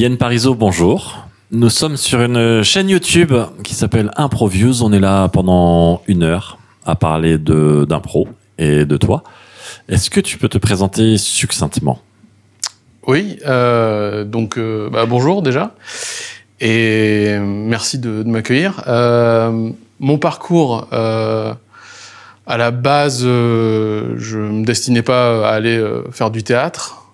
Yann Parizeau, bonjour. Nous sommes sur une chaîne YouTube qui s'appelle Improviews. On est là pendant une heure à parler d'impro et de toi. Est-ce que tu peux te présenter succinctement? Oui, euh, donc euh, bah, bonjour déjà et merci de, m'accueillir. Euh, mon parcours, à la base, je me destinais pas à aller faire du théâtre.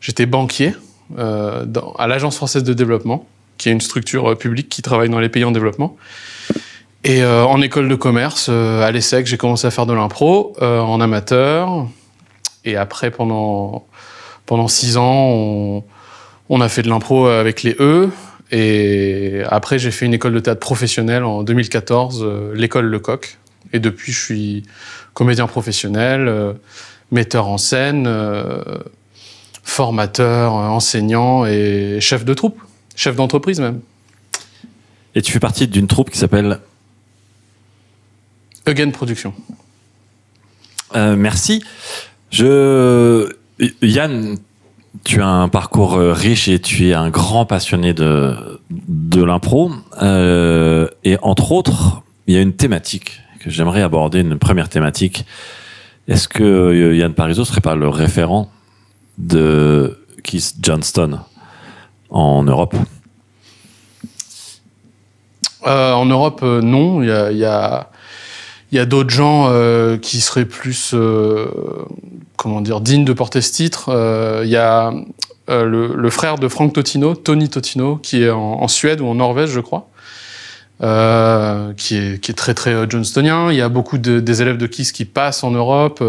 J'étais banquier dans, à l'Agence française de développement, qui est une structure euh, publique qui travaille dans les pays en développement. Et euh, en école de commerce, euh, à l'ESSEC, j'ai commencé à faire de l'impro euh, en amateur. Et après, pendant, pendant six ans, on, on a fait de l'impro avec les E. Et après, j'ai fait une école de théâtre professionnelle en 2014, euh, l'école Lecoq. Et depuis, je suis comédien professionnel, euh, metteur en scène, euh, formateur, euh, enseignant et chef de troupe, chef d'entreprise même. Et tu fais partie d'une troupe qui s'appelle Again Production. Euh, merci. Je Yann, tu as un parcours euh, riche et tu es un grand passionné de de l'impro. Euh, et entre autres, il y a une thématique que j'aimerais aborder, une première thématique. Est-ce que Yann Parizeau serait pas le référent de Keith Johnston en Europe Euh, en Europe, euh, non. Il y a, y a, d'autres gens euh, qui seraient plus, comment dire, dignes de porter ce titre. Il y a le, frère de Frank Totino, Tony Totino, qui est en, Suède ou en Norvège, je crois, qui, est, qui est très très johnstonien. Il y a beaucoup de, des élèves de Kiss qui passent en Europe.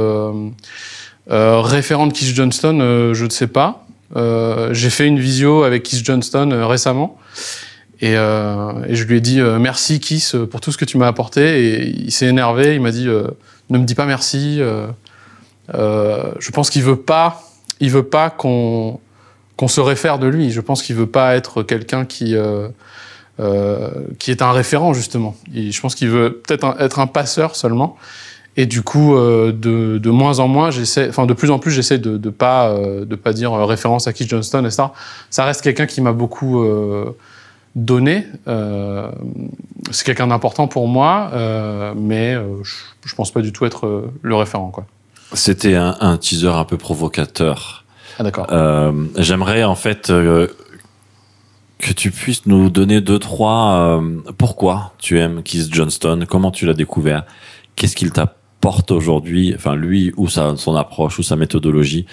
Euh, référent de Kiss Johnston, euh, je ne sais pas. Euh, J'ai fait une visio avec Kiss Johnston récemment. Et, je lui ai dit merci Kiss pour tout ce que tu m'as apporté. Et il s'est énervé. Il m'a dit ne me dis pas merci. Je pense qu'il veut pas, veut pas qu'on qu'on se réfère de lui. Je pense qu'il veut pas être quelqu'un qui qui est un référent justement. Je pense qu'il veut peut-être être un passeur seulement. Et du coup, euh, de, de moins en moins, j'essaie, enfin de plus en plus, j'essaie de, de pas euh, de pas dire euh, référence à Keith Johnston et ça. Ça reste quelqu'un qui m'a beaucoup donné. C'est quelqu'un d'important pour moi, mais je, je pense pas du tout être le référent, quoi. C'était un, un teaser un peu provocateur. Ah d'accord. J'aimerais en fait que tu puisses nous donner deux trois pourquoi tu aimes Keith Johnston, comment tu l'as découvert, qu'est-ce qu'il t'apporte aujourd'hui, enfin lui ou sa, son approche ou sa méthodologie,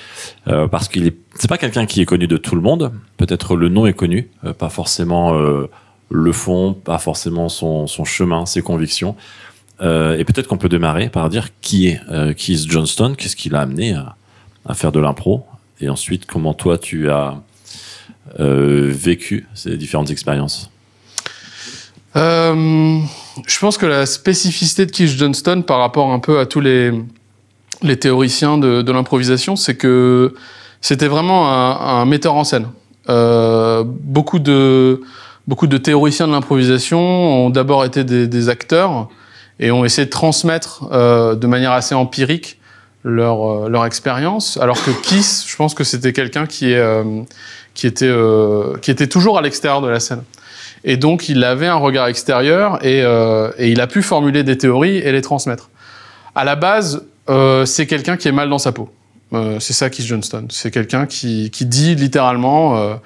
euh, parce qu'il est c'est pas quelqu'un qui est connu de tout le monde, peut-être le nom est connu, euh, pas forcément euh, le fond, pas forcément son, chemin, ses convictions. Et peut-être qu'on peut démarrer par dire qui est Keith Johnston, qu'est-ce qui l'a amené à, faire de l'impro, et ensuite comment toi tu as vécu ces différentes expériences? Je pense que la spécificité de Keith Johnston par rapport un peu à tous les, théoriciens de, l'improvisation, c'est que c'était vraiment un, metteur en scène. Euh, beaucoup de théoriciens de l'improvisation ont d'abord été des, acteurs et ont essayé de transmettre euh, de manière assez empirique leur euh, expérience, alors que Kiss, je pense que c'était quelqu'un qui était toujours à l'extérieur de la scène. Et donc, il avait un regard extérieur et, euh, et il a pu formuler des théories et les transmettre. À la base, euh, c'est quelqu'un qui est mal dans sa peau. Euh, c'est ça Keith Johnston. C'est quelqu'un qui, dit littéralement,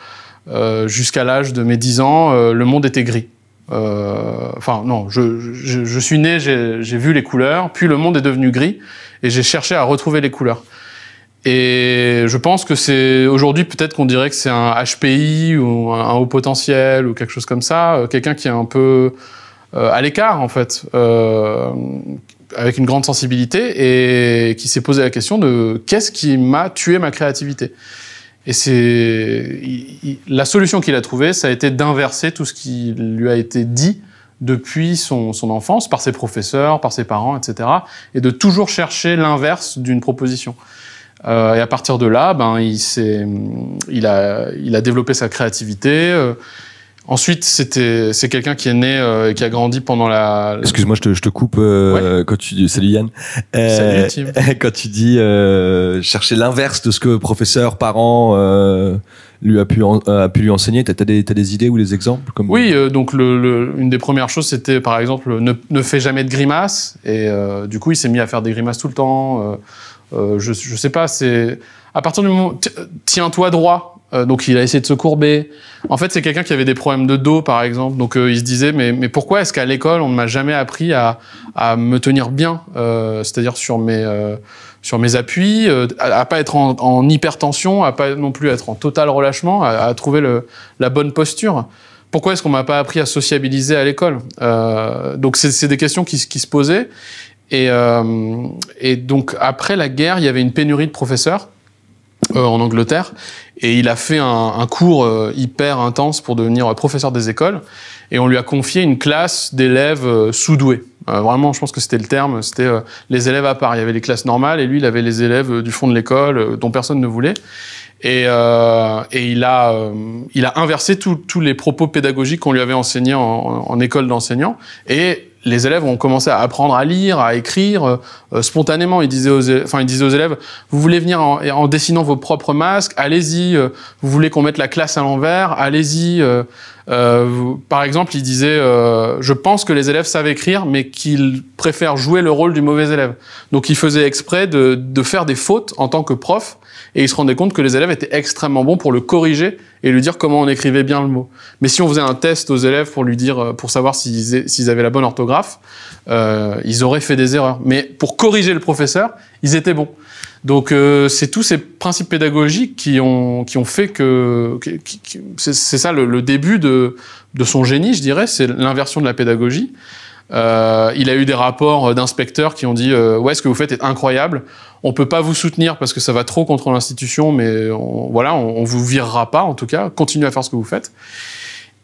jusqu'à l'âge de mes 10 ans, le monde était gris. Enfin, non, je, suis né, j'ai vu les couleurs, puis le monde est devenu gris, et j'ai cherché à retrouver les couleurs. Et je pense que c'est aujourd'hui peut-être qu'on dirait que c'est un HPI ou un, haut potentiel ou quelque chose comme ça, euh, quelqu'un qui est un peu euh, à l'écart en fait, euh, avec une grande sensibilité et qui s'est posé la question de qu'est-ce qui m'a tué ma créativité. Et c'est la solution qu'il a trouvée, ça a été d'inverser tout ce qui lui a été dit depuis son enfance par ses professeurs, par ses parents, etc. Et de toujours chercher l'inverse d'une proposition. Euh, et à partir de là, ben, il, s'est, il, a, il a développé sa créativité. Euh, ensuite, c'était, c'est quelqu'un qui est né euh, et qui a grandi pendant la. Excuse-moi, je te, je te coupe euh, quand tu dis salut Yann. Euh, Salut, Tim. quand tu dis euh, chercher l'inverse de ce que professeurs, parents euh, lui a pu, a pu lui enseigner T'as as des, as des idées ou des exemples comme... Oui, donc le, une des premières choses, c'était par exemple ne, ne fais jamais de grimaces. Et du coup, il s'est mis à faire des grimaces tout le temps. Je, je sais pas, c'est à partir du moment tiens-toi droit euh, donc il a essayé de se courber. En fait, c'est quelqu'un qui avait des problèmes de dos, par exemple. Donc euh, il se disait, mais, mais pourquoi est-ce qu'à l'école, on ne m'a jamais appris à, à me tenir bien, euh, c'est-à-dire sur mes, euh, sur mes appuis, à, à, pas être en, en, hypertension, à pas non plus être en total relâchement, à, à trouver le, la bonne posture pourquoi est-ce qu'on m'a pas appris à sociabiliser à l'école? Euh, Donc c'est des questions qui, qui, se posaient. Et, euh, et donc après la guerre, il y avait une pénurie de professeurs. Euh, en Angleterre et il a fait un, un cours euh, hyper intense pour devenir professeur des écoles et on lui a confié une classe d'élèves euh, sous-doués. vraiment, je pense que c'était le terme, c'était les élèves à part. Il y avait les classes normales et lui, il avait les élèves du fond de l'école dont personne ne voulait. Et, euh, et il, a, euh, il a inversé tous les propos pédagogiques qu'on lui avait enseignés en, en école d'enseignants. Et les élèves ont commencé à apprendre à lire, à écrire euh, spontanément. Il disait, aux, enfin, il disait aux élèves, vous voulez venir en, en dessinant vos propres masques, allez-y. Euh, vous voulez qu'on mette la classe à l'envers, allez-y. Euh, euh par exemple, il disait, je pense que les élèves savent écrire, mais qu'ils préfèrent jouer le rôle du mauvais élève. Donc, il faisait exprès de, de faire des fautes en tant que prof et il se rendait compte que les élèves étaient extrêmement bons pour le corriger et lui dire comment on écrivait bien le mot. Mais si on faisait un test aux élèves pour lui dire, pour savoir s'ils avaient la bonne orthographe, euh, ils auraient fait des erreurs. Mais pour corriger le professeur, ils étaient bons. Donc euh, c'est tous ces principes pédagogiques qui ont qui ont fait que, c'est ça le, le, début de de son génie, je dirais, c'est l'inversion de la pédagogie. Euh, il a eu des rapports d'inspecteurs qui ont dit euh, ouais ce que vous faites est incroyable. On peut pas vous soutenir parce que ça va trop contre l'institution, mais on, voilà on, on vous virera pas en tout cas. Continuez à faire ce que vous faites.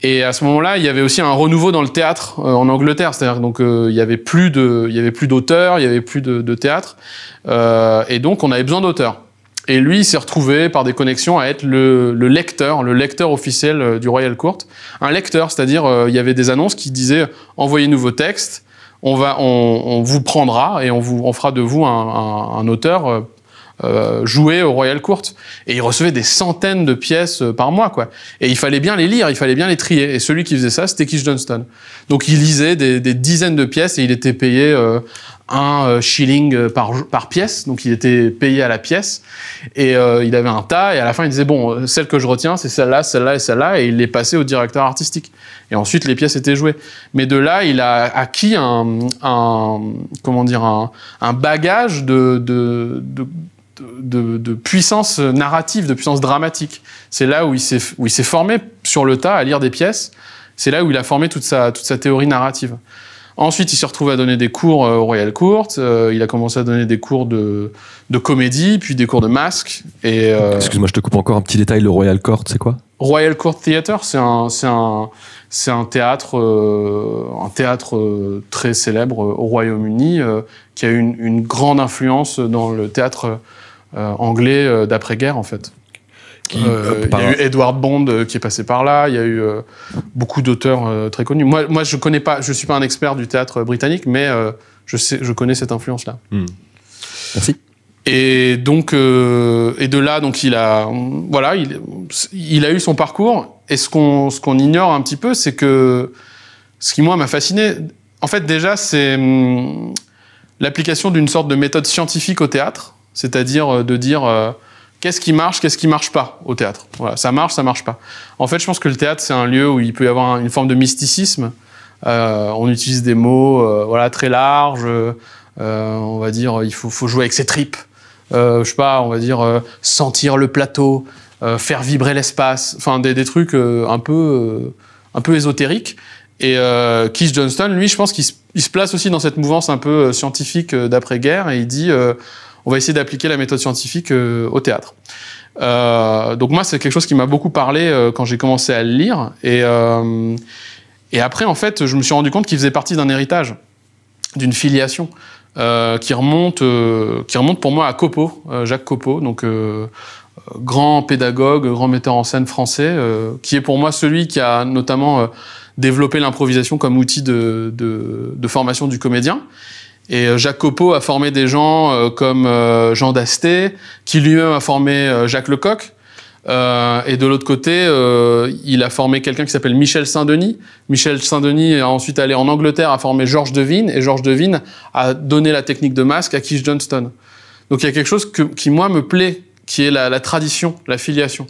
Et à ce moment-là, il y avait aussi un renouveau dans le théâtre euh, en Angleterre, c'est-à-dire donc euh, il y avait plus de, il y avait plus d'auteurs, il y avait plus de, de théâtre, euh, et donc on avait besoin d'auteurs. Et lui, il s'est retrouvé par des connexions à être le, le, lecteur, le lecteur officiel euh, du Royal Court. Un lecteur, c'est-à-dire euh, il y avait des annonces qui disaient envoyez-nous vos textes, on va, on, vous prendra et on vous, fera de vous un, auteur euh, jouer au Royal Court. Et il recevait des centaines de pièces par mois, quoi. Et il fallait bien les lire, il fallait bien les trier. Et celui qui faisait ça, c'était Kish Johnston. Donc il lisait des, dizaines de pièces et il était payé un euh, shilling par, par pièce. Donc il était payé à la pièce. Et euh, il avait un tas. Et à la fin, il disait, bon, celle que je retiens, c'est celle-là, celle-là et celle-là. Et il les passait au directeur artistique. Et ensuite, les pièces étaient jouées. Mais de là, il a acquis un, comment dire, un, bagage de, puissance narrative, de puissance dramatique. C'est là où il s'est formé sur le tas à lire des pièces. C'est là où il a formé toute sa théorie narrative. Ensuite, il s'est retrouvé à donner des cours euh, au Royal Court. Euh, il a commencé à donner des cours de, de comédie, puis des cours de masque. Et euh, excuse-moi, je te coupe encore un petit détail. Le Royal Court, c'est quoi? Royal Court Theatre, c'est un c'est un c'est un théâtre euh, un théâtre euh, très célèbre au Royaume-Uni qui a eu une, une, grande influence dans le théâtre euh, anglais euh, d'après-guerre en fait. Qui, euh, il y a eu Edward Bond euh, qui est passé par là. Il y a eu euh, beaucoup d'auteurs euh, très connus. Moi, moi, je connais pas. Je suis pas un expert du théâtre britannique, mais je sais, je connais cette influence-là. Hmm. Merci. Et donc, et de là, donc il a, voilà, il, il a eu son parcours. Et ce qu'on, ce qu'on ignore un petit peu, c'est que ce qui moi m'a fasciné, en fait, déjà, c'est hum, l'application d'une sorte de méthode scientifique au théâtre c'est-à-dire de dire euh, qu'est-ce qui marche, qu'est-ce qui marche pas au théâtre? Voilà, ça marche, ça marche pas. En fait, je pense que le théâtre c'est un lieu où il peut y avoir une forme de mysticisme. Euh, on utilise des mots, euh, voilà, très larges. Euh, on va dire, il faut, faut jouer avec ses tripes. je sais pas, on va dire sentir le plateau, faire vibrer l'espace. Enfin, des, des trucs un peu, un peu ésotériques. Et euh, Keith Johnston, lui, je pense qu'il se, se, place aussi dans cette mouvance un peu scientifique d'après-guerre et il dit euh, on va essayer d'appliquer la méthode scientifique euh, au théâtre. Euh, donc moi, c'est quelque chose qui m'a beaucoup parlé euh, quand j'ai commencé à le lire. Et, après, en fait, je me suis rendu compte qu'il faisait partie d'un héritage, d'une filiation. Qui remonte, qui remonte pour moi à euh, Jacques Copeau, donc grand pédagogue, grand metteur en scène français, qui est pour moi celui qui a notamment développé l'improvisation comme outil de, formation du comédien. Et euh, Copeau a formé des gens euh, comme euh, Jean Dasté, qui lui-même a formé Jacques Lecoq. Et de l'autre côté, il a formé quelqu'un qui s'appelle Michel Saint-Denis. Michel Saint-Denis est ensuite allé en Angleterre à former Georges Devine, et Georges Devine a donné la technique de masque à Keith Johnston. Donc il y a quelque chose qui, moi, me plaît, qui est la, tradition, la filiation.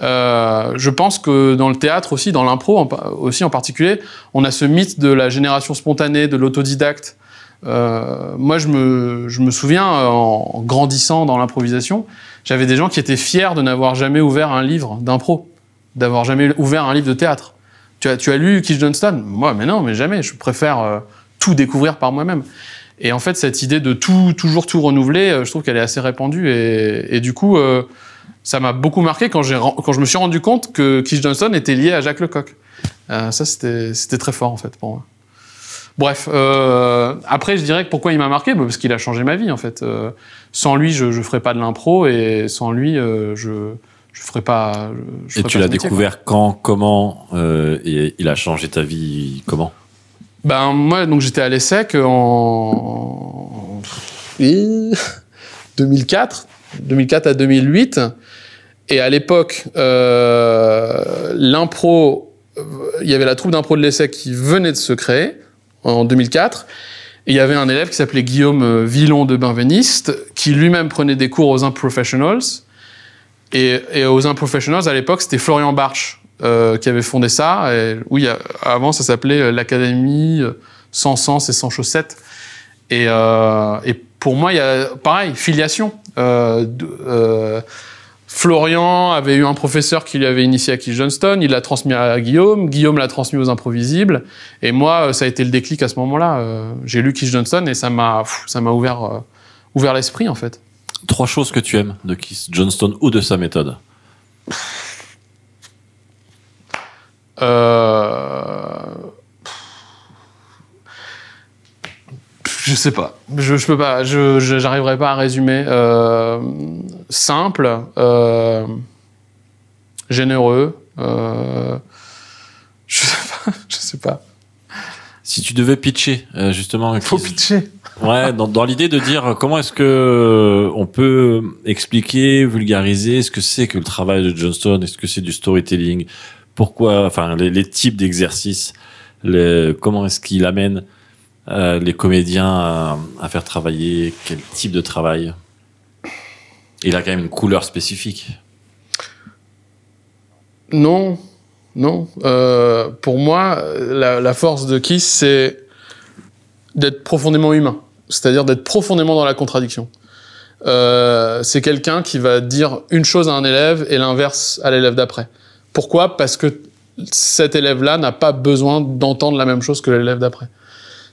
Je pense que dans le théâtre aussi, dans l'impro aussi en particulier, on a ce mythe de la génération spontanée, de l'autodidacte. Euh, moi, je me, souviens, en, en grandissant dans l'improvisation, j'avais des gens qui étaient fiers de n'avoir jamais ouvert un livre d'impro, d'avoir jamais ouvert un livre de théâtre. Tu as, lu Keith Johnston Moi, mais non, mais jamais. Je préfère euh, tout découvrir par moi-même. Et en fait, cette idée de tout, toujours tout renouveler, euh, je trouve qu'elle est assez répandue. Et, du coup, euh, ça m'a beaucoup marqué quand, quand je me suis rendu compte que Keith Johnston était lié à Jacques Lecoq. Euh, ça, c'était très fort, en fait, pour moi. Bref, euh, après, je dirais que pourquoi il m'a marqué bah, Parce qu'il a changé ma vie, en fait. Euh, sans lui, je ne ferais pas de l'impro, et sans lui, euh, je ne ferais pas. Je Et ferais tu l'as découvert quand, comment, euh, et il a changé ta vie comment? Ben moi, donc j'étais à l'ESSEC en 2004, 2004 à 2008, et à l'époque, euh, l'impro, il y avait la troupe d'impro de l'ESSEC qui venait de se créer en 2004. Et il y avait un élève qui s'appelait Guillaume euh, Villon de Benveniste, qui lui-même prenait des cours aux Unprofessionals. Et, et aux Unprofessionals, à l'époque, c'était Florian Barch euh, qui avait fondé ça. Oui, avant, ça s'appelait euh, l'Académie euh, sans sens et sans chaussettes. Et, pour moi, il y a pareil, filiation. Florian avait eu un professeur qui lui avait initié à Keith Johnston, il l'a transmis à Guillaume, Guillaume l'a transmis aux improvisibles, et moi, euh, ça a été le déclic à ce moment-là. Euh, J'ai lu Keith Johnston et ça m'a, pff, ça m'a ouvert, euh, ouvert l'esprit en fait. Trois choses que tu aimes de Keith Johnston ou de sa méthode? Euh... Je sais pas. Je, je peux pas. Je j'arriverai pas à résumer. Euh, simple, euh, généreux. Euh, je sais pas. Je sais pas. Si tu devais pitcher, euh, justement, Faut pitcher. Ouais, dans, dans l'idée de dire comment est-ce que on peut expliquer, vulgariser ce que c'est que le travail de Johnston, est-ce que c'est du storytelling, pourquoi, enfin les, les types d'exercices, les- comment est-ce qu'il amène euh, les comédiens à, à faire travailler, quel type de travail? Il a quand même une couleur spécifique. Non, non. Euh, pour moi, la, force de Kiss, c'est d'être profondément humain, c'est-à-dire d'être profondément dans la contradiction. Euh, c'est quelqu'un qui va dire une chose à un élève et l'inverse à l'élève d'après. Pourquoi? Parce que cet élève-là n'a pas besoin d'entendre la même chose que l'élève d'après.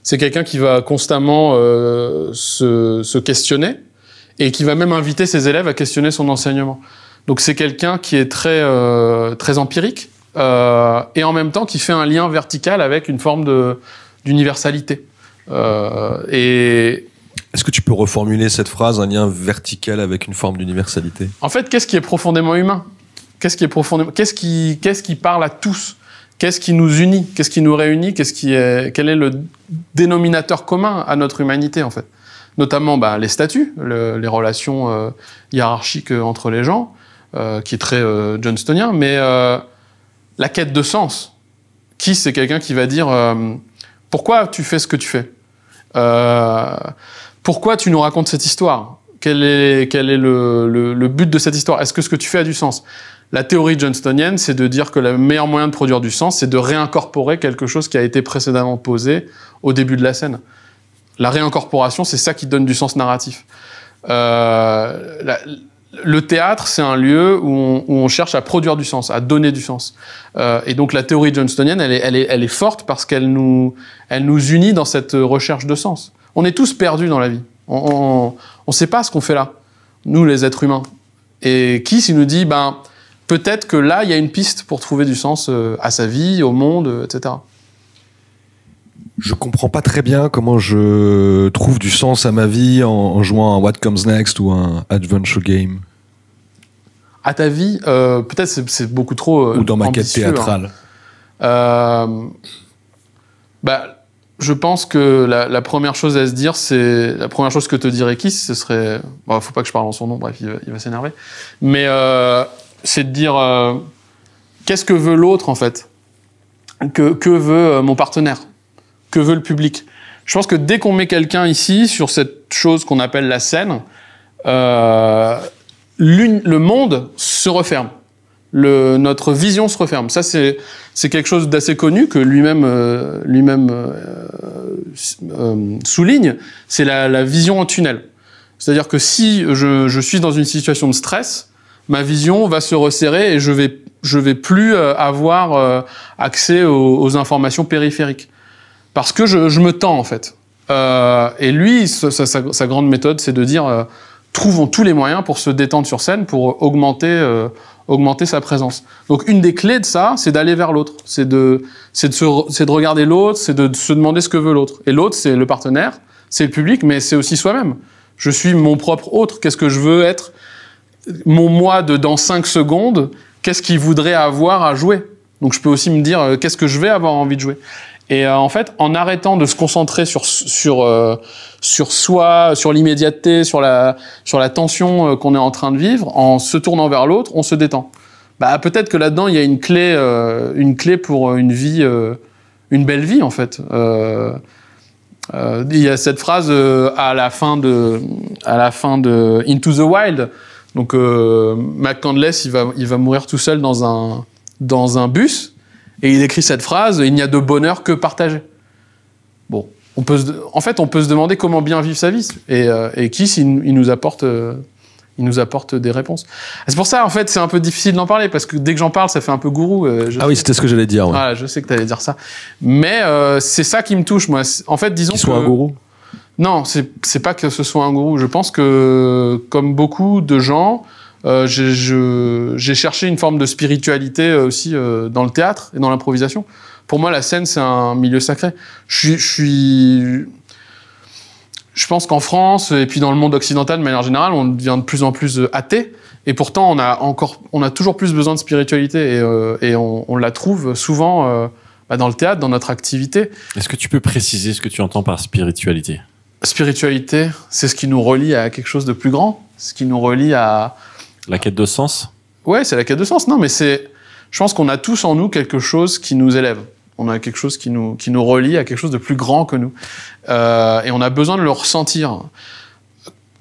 C'est quelqu'un qui va constamment euh, se, se questionner et qui va même inviter ses élèves à questionner son enseignement. Donc c'est quelqu'un qui est très euh, très empirique euh, et en même temps qui fait un lien vertical avec une forme d'universalité. Et Est-ce que tu peux reformuler cette phrase, un lien vertical avec une forme d'universalité? En fait, qu'est-ce qui est profondément humain? Qu'est-ce qui est profondément Qu'est-ce qui qu'est-ce qui parle à tous? Qu'est-ce qui nous unit? Qu'est-ce qui nous réunit? Qu'est-ce qui est Quel est le dénominateur commun à notre humanité en fait? Notamment bah, les statuts, le- les relations euh, hiérarchiques euh, entre les gens, euh, qui est très johnstonien, mais la quête de sens. Qui c'est quelqu'un qui va dire pourquoi tu fais ce que tu fais? Pourquoi tu nous racontes cette histoire? Quel est, quel est le, le- le but de cette histoire? Est-ce que ce que tu fais a du sens? La théorie johnstonienne, c'est de dire que le meilleur moyen de produire du sens, c'est de réincorporer quelque chose qui a été précédemment posé au début de la scène. La réincorporation, c'est ça qui donne du sens narratif. Euh, le théâtre, c'est un lieu où on, cherche à produire du sens, à donner du sens. Euh, et donc la théorie johnstonienne, elle est, forte parce qu'elle nous, nous unit dans cette recherche de sens. On est tous perdus dans la vie. On ne sait pas ce qu'on fait là, nous les êtres humains. Et qui s'il nous dit, ben peut-être que là, il y a une piste pour trouver du sens euh, à sa vie, au monde, euh, etc. Je comprends pas très bien comment je trouve du sens à ma vie en, en jouant à What Comes Next ou un adventure game À ta vie, euh, peut-être c'est, beaucoup trop. euh, ou dans ma quête hein. théâtrale. Euh, bah, je pense que la, la première chose à se dire, c'est la première chose que te dirait Kiss, ce serait. Bon, faut pas que je parle en son nom, bref, il va, va s'énerver. Mais c'est de dire euh, qu'est-ce que veut l'autre en fait? Que, que veut euh, mon partenaire? Que veut le public? Je pense que dès qu'on met quelqu'un ici sur cette chose qu'on appelle la scène, euh, le monde se referme. Notre vision se referme. Ça, c'est quelque chose d'assez connu que lui-même lui-même souligne. C'est la, la vision en tunnel. C'est-à-dire que si je, je suis dans une situation de stress, ma vision va se resserrer et je vais je vais plus euh, avoir euh, accès aux, aux informations périphériques parce que je, je me tends en fait. Euh, et lui, sa, sa- sa- grande méthode, c'est de dire euh, trouvons tous les moyens pour se détendre sur scène, pour augmenter euh, augmenter sa présence. Donc une des clés de ça, c'est d'aller vers l'autre, c'est de c'est de se de regarder l'autre, c'est de se demander ce que veut l'autre. Et l'autre, c'est le partenaire, c'est le public, mais c'est aussi soi-même. Je suis mon propre autre. Qu'est-ce que je veux être? Mon moi de dans 5 secondes, qu'est-ce qu'il voudrait avoir à jouer? Donc je peux aussi me dire euh, qu'est-ce que je vais avoir envie de jouer? Et euh, en fait, en arrêtant de se concentrer sur sur euh, sur soi, sur l'immédiateté, sur la sur la tension euh, qu'on est en train de vivre, en se tournant vers l'autre, on se détend. Bah peut-être que là-dedans il y a une clé euh, une clé pour une vie une belle vie en fait. Il y a cette phrase à la fin de à la fin de Into the Wild. Donc euh, McCandless, il va il va mourir tout seul dans un dans un bus et il écrit cette phrase il n'y a de bonheur que partagé. Bon, on peut se, en fait on peut se demander comment bien vivre sa vie et euh, et Kiss il, il nous apporte euh, il nous apporte des réponses. C'est pour ça en fait c'est un peu difficile d'en parler parce que dès que j'en parle ça fait un peu gourou. euh, je Ah oui, c'était ce que j'allais dire. ouais. voilà, je sais que tu allais dire ça. Mais euh, c'est ça qui me touche, moi. En fait, disons Qu'il soit que... un gourou. Non, c'est pas que ce soit un gourou. Je pense que, comme beaucoup de gens, euh, j'ai cherché une forme de spiritualité euh, aussi euh, dans le théâtre et dans l'improvisation. Pour moi, la scène, c'est un milieu sacré. Je pense qu'en France et puis dans le monde occidental de manière générale, on devient de plus en plus athée. Et pourtant, on a encore, on a toujours plus besoin de spiritualité et, on, la trouve souvent bah, dans le théâtre, dans notre activité. Est-ce que tu peux préciser ce que tu entends par spiritualité? Spiritualité, c'est ce qui nous relie à quelque chose de plus grand, ce qui nous relie à, La quête de sens? Ouais, c'est la quête de sens. Non, mais c'est, je pense qu'on a tous en nous quelque chose qui nous élève. On a quelque chose qui nous, qui nous relie à quelque chose de plus grand que nous. Euh, et on a besoin de le ressentir.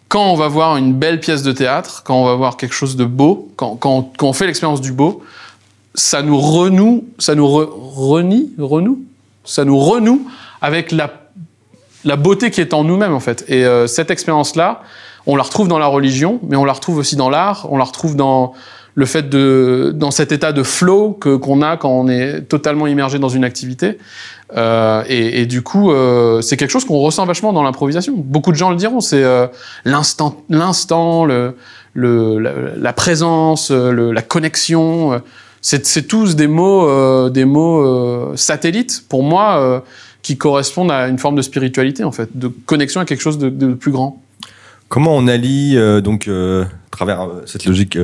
Quand on va voir une belle pièce de théâtre, quand on va voir quelque chose de beau, quand, quand, quand on fait l'expérience du beau, ça nous renoue, ça nous re- renie, renoue, ça nous renoue avec la, la beauté qui est en nous-mêmes en fait. Et euh, cette expérience-là, on la retrouve dans la religion, mais on la retrouve aussi dans l'art, on la retrouve dans le fait de, dans cet état de flow que qu'on a quand on est totalement immergé dans une activité. Euh, et, du coup, euh, c'est quelque chose qu'on ressent vachement dans l'improvisation. Beaucoup de gens le diront, c'est l'instant, l'instant, le, le, la, présence, la connexion. C'est, tous des mots, euh, des mots euh, satellites pour moi euh, qui correspondent à une forme de spiritualité en fait, de connexion à quelque chose de, de plus grand. Comment on allie donc à travers cette logique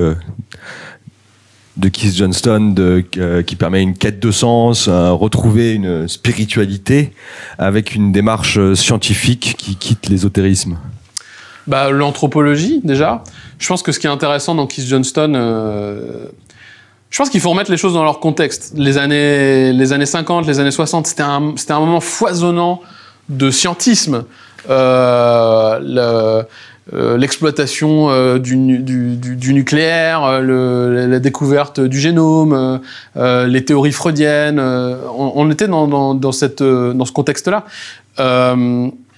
de Keith Johnston de, euh, qui permet une quête de sens, euh, retrouver une spiritualité avec une démarche scientifique qui quitte l'ésotérisme? Bah, l'anthropologie, déjà. Je pense que ce qui est intéressant dans Keith Johnston, euh, je pense qu'il faut remettre les choses dans leur contexte. Les années, les années 50, les années 60, c'était un, c'était un moment foisonnant de scientisme. Euh, euh, l'exploitation euh, du, nu- du, du, du nucléaire, la découverte du génome, les théories freudiennes. on, était dans, dans, cette, dans ce contexte-là.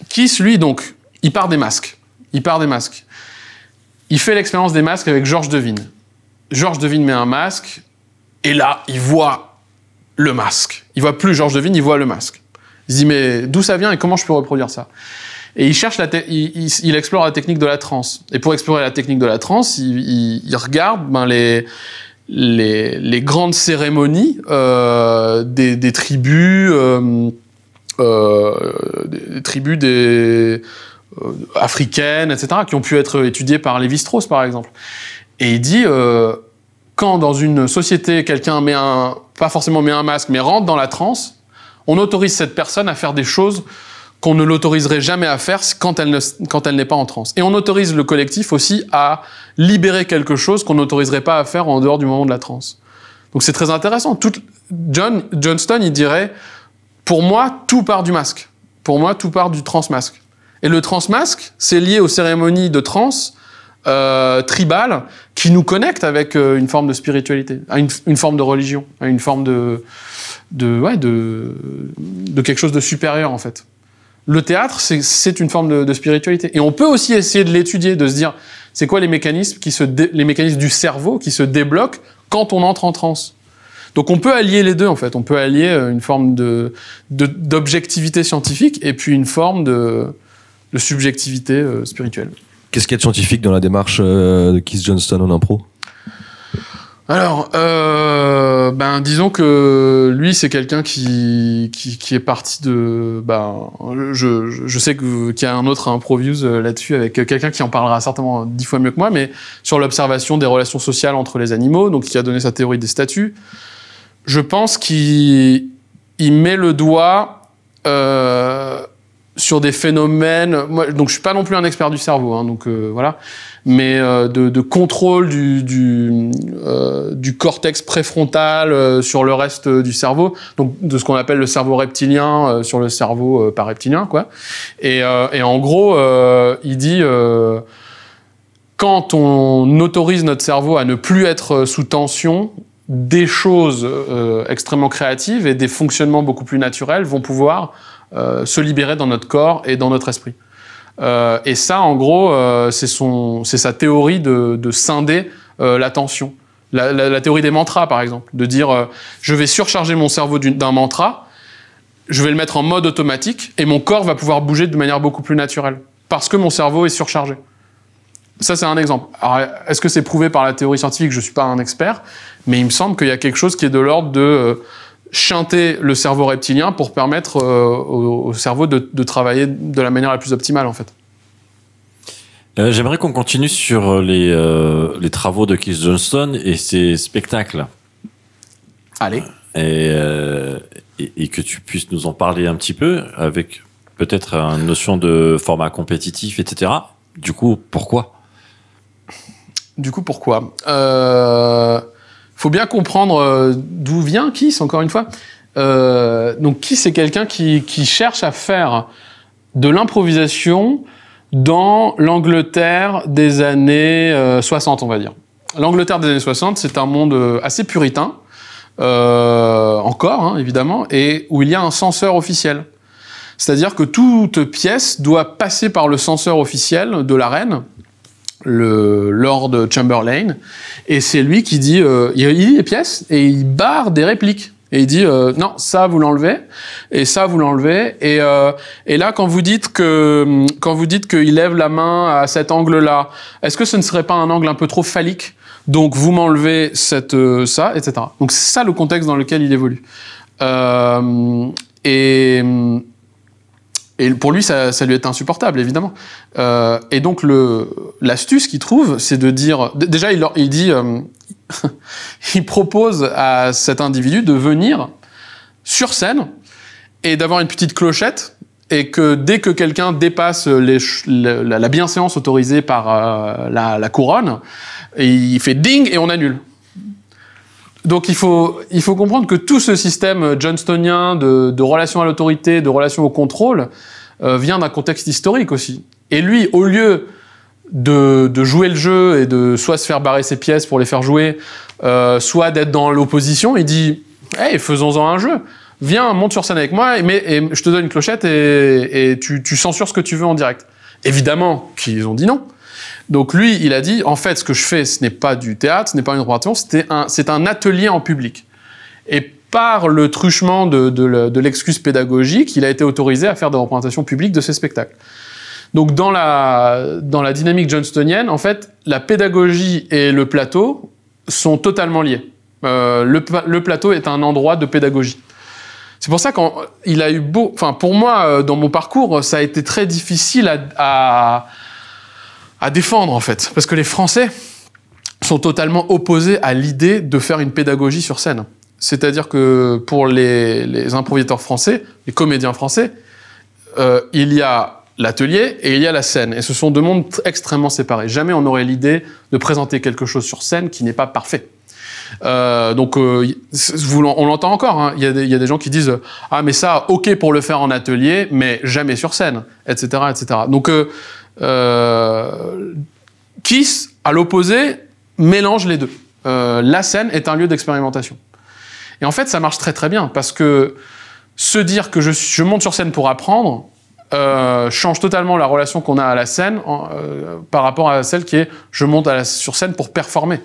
Kiss, lui, donc, il part des masques. Il part des masques. Il fait l'expérience des masques avec Georges Devine. Georges Devine met un masque, et là, il voit le masque. Il voit plus Georges Devine, il voit le masque. Il se dit, mais d'où ça vient et comment je peux reproduire ça? Et il cherche il, explore la technique de la transe. Et pour explorer la technique de la transe, il, regarde ben, les, les, grandes cérémonies euh, des, tribus, euh, euh, tribus africaines, etc., qui ont pu être étudiées par Lévi-Strauss, par exemple. Et il dit, quand dans une société, quelqu'un met un, pas forcément met un masque, mais rentre dans la transe, on autorise cette personne à faire des choses qu'on ne l'autoriserait jamais à faire quand elle, ne, quand elle n'est pas en transe. Et on autorise le collectif aussi à libérer quelque chose qu'on n'autoriserait pas à faire en dehors du moment de la transe. Donc c'est très intéressant. Tout, John Johnston, il dirait, pour moi, tout part du masque. Pour moi, tout part du transmasque. Et le transmasque, c'est lié aux cérémonies de trans euh, tribales qui nous connectent avec euh, une forme de spiritualité, à une, forme de religion, à une forme de, de, de, quelque chose de supérieur en fait. Le théâtre, c'est une forme de, spiritualité. Et on peut aussi essayer de l'étudier, de se dire, c'est quoi les mécanismes, qui se les mécanismes du cerveau qui se débloquent quand on entre en transe? Donc on peut allier les deux en fait. On peut allier euh, une forme d'objectivité scientifique et puis une forme de, subjectivité spirituelle. Qu'est-ce qu'il y a de scientifique dans la démarche euh, de Keith Johnston en impro? Alors, euh, ben disons que lui c'est quelqu'un qui, est parti de, ben je, sais qu'il y a un autre improviews euh, là-dessus avec quelqu'un qui en parlera certainement dix fois mieux que moi, mais sur l'observation des relations sociales entre les animaux, donc qui a donné sa théorie des statuts. Je pense qu'il il met le doigt sur des phénomènes. Donc je suis pas non plus un expert du cerveau, hein, donc euh, voilà, mais euh, de, contrôle du euh, cortex préfrontal sur le reste du cerveau, donc de ce qu'on appelle le cerveau reptilien sur le cerveau pareptilien, quoi. Et, et en gros, il dit quand on autorise notre cerveau à ne plus être sous tension, des choses extrêmement créatives et des fonctionnements beaucoup plus naturels vont pouvoir se libérer dans notre corps et dans notre esprit. Euh, et ça, en gros, euh, c'est sa théorie de, de scinder euh, l'attention. La, la, théorie des mantras, par exemple, de dire euh, je vais surcharger mon cerveau d'un mantra, je vais le mettre en mode automatique et mon corps va pouvoir bouger de manière beaucoup plus naturelle parce que mon cerveau est surchargé. Ça, c'est un exemple. Est-ce que c'est prouvé par la théorie scientifique? Je ne suis pas un expert, mais il me semble qu'il y a quelque chose qui est de l'ordre de euh, chanter le cerveau reptilien pour permettre euh, au, au, cerveau de, de, travailler de la manière la plus optimale, en fait. Euh, J'aimerais qu'on continue sur les, euh, les travaux de Keith Johnston et ses spectacles. Allez. Et, et, et, que tu puisses nous en parler un petit peu avec peut-être une notion de format compétitif, etc. Du coup, pourquoi? Du coup, pourquoi? Euh, faut bien comprendre euh, d'où vient Kiss, encore une fois. Euh, donc, Kiss, c'est quelqu'un qui, qui, cherche à faire de l'improvisation dans l'Angleterre des années euh, 60, on va dire. L'Angleterre des années 60, c'est un monde euh, assez puritain, euh, encore, hein, évidemment, et où il y a un censeur officiel. C'est-à-dire que toute pièce doit passer par le censeur officiel de la reine, le Lord Chamberlain, et c'est lui qui dit, euh, il lit les pièces et il barre des répliques. Et il dit euh, non, ça vous l'enlevez et ça vous l'enlevez et euh, et là quand vous dites que quand vous dites qu'il lève la main à cet angle-là, est-ce que ce ne serait pas un angle un peu trop phallique? Donc vous m'enlevez cette euh, ça, etc. Donc c'est ça le contexte dans lequel il évolue. Euh, et et pour lui, ça, ça, lui est insupportable, évidemment. Euh, et donc, l'astuce qu'il trouve, c'est de dire... Déjà, il, il dit... Euh, il propose à cet individu de venir sur scène et d'avoir une petite clochette et que dès que quelqu'un dépasse les, la, la, bienséance autorisée par euh, la, la, couronne, il fait ding et on annule. Donc il faut, il faut comprendre que tout ce système johnstonien de, de relation à l'autorité, de relation au contrôle, euh, vient d'un contexte historique aussi. Et lui, au lieu de, de, jouer le jeu et de soit se faire barrer ses pièces pour les faire jouer, euh, soit d'être dans l'opposition, il dit Hey, faisons-en un jeu. Viens, monte sur scène avec moi et, mais, et je te donne une clochette et, et tu, tu censures ce que tu veux en direct. Évidemment qu'ils ont dit non. Donc lui, il a dit, en fait, ce que je fais, ce n'est pas du théâtre, ce n'est pas une représentation, c'est un, un atelier en public. Et par le truchement de, de, de l'excuse pédagogique, il a été autorisé à faire des représentations publiques de ses spectacles. Donc dans la, dans la dynamique johnstonienne, en fait, la pédagogie et le plateau sont totalement liés. Euh, le, le, plateau est un endroit de pédagogie. C'est pour ça qu'il a eu beau... Enfin, pour moi, dans mon parcours, ça a été très difficile à, à à défendre en fait, parce que les Français sont totalement opposés à l'idée de faire une pédagogie sur scène. C'est-à-dire que pour les, improvisateurs français, les comédiens français, euh, il y a l'atelier et il y a la scène. Et ce sont deux mondes extrêmement séparés. Jamais on n'aurait l'idée de présenter quelque chose sur scène qui n'est pas parfait. Euh, donc, euh, on l'entend encore. hein. Il y, a des- y a des gens qui disent ah mais ça ok pour le faire en atelier, mais jamais sur scène, etc., etc. Donc, Kiss, à l'opposé, mélange les deux. Euh, la scène est un lieu d'expérimentation. Et en fait, ça marche très très bien parce que se dire que je, monte sur scène pour apprendre euh, change totalement la relation qu'on a à la scène en- euh, par rapport à celle qui est je monte à la- sur scène pour performer.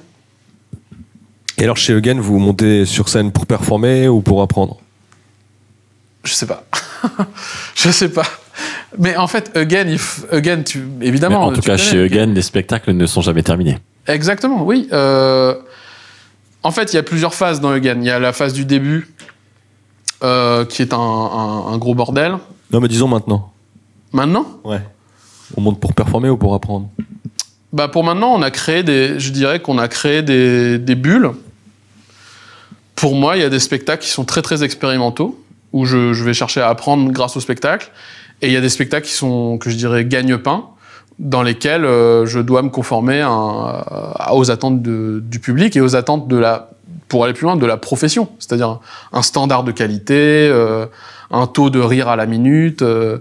Et alors chez Eugen, vous montez sur scène pour performer ou pour apprendre? Je sais pas. je sais pas. Mais en fait, again, if, again tu, Mais évidemment. en tout tu cas, connais, chez Again. Eugen, les spectacles ne sont jamais terminés. Exactement, oui. Euh, en fait, il y a plusieurs phases dans Eugen. Il y a la phase du début, euh, qui est un, un- un gros bordel. Non, mais disons maintenant. Maintenant, Ouais. On monte pour performer ou pour apprendre? Bah pour maintenant, on a créé des, je dirais qu'on a créé des, des bulles. Pour moi, il y a des spectacles qui sont très très expérimentaux, où je, je vais chercher à apprendre grâce au spectacle. Et il y a des spectacles qui sont, que je dirais, gagne-pain, dans lesquels euh, je dois me conformer aux attentes du public et aux attentes de la, pour aller plus loin, de la profession. C'est-à-dire un standard de qualité, euh, un taux de rire à la minute, euh,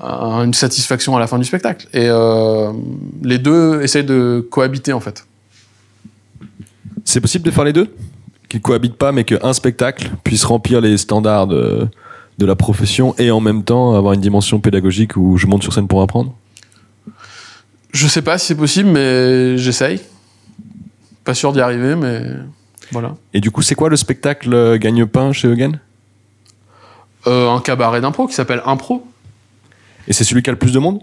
un- une satisfaction à la fin du spectacle. Et les deux essayent de cohabiter, en fait. C'est possible de faire les deux? Qu'ils cohabitent pas, mais qu'un spectacle puisse remplir les standards de, de la profession et en même temps avoir une dimension pédagogique où je monte sur scène pour apprendre Je sais pas si c'est possible, mais j'essaye. Pas sûr d'y arriver, mais voilà. Et du coup, c'est quoi le spectacle euh, gagne-pain chez Eugen? Euh, un cabaret d'impro qui s'appelle Impro. Et c'est celui qui a le plus de monde?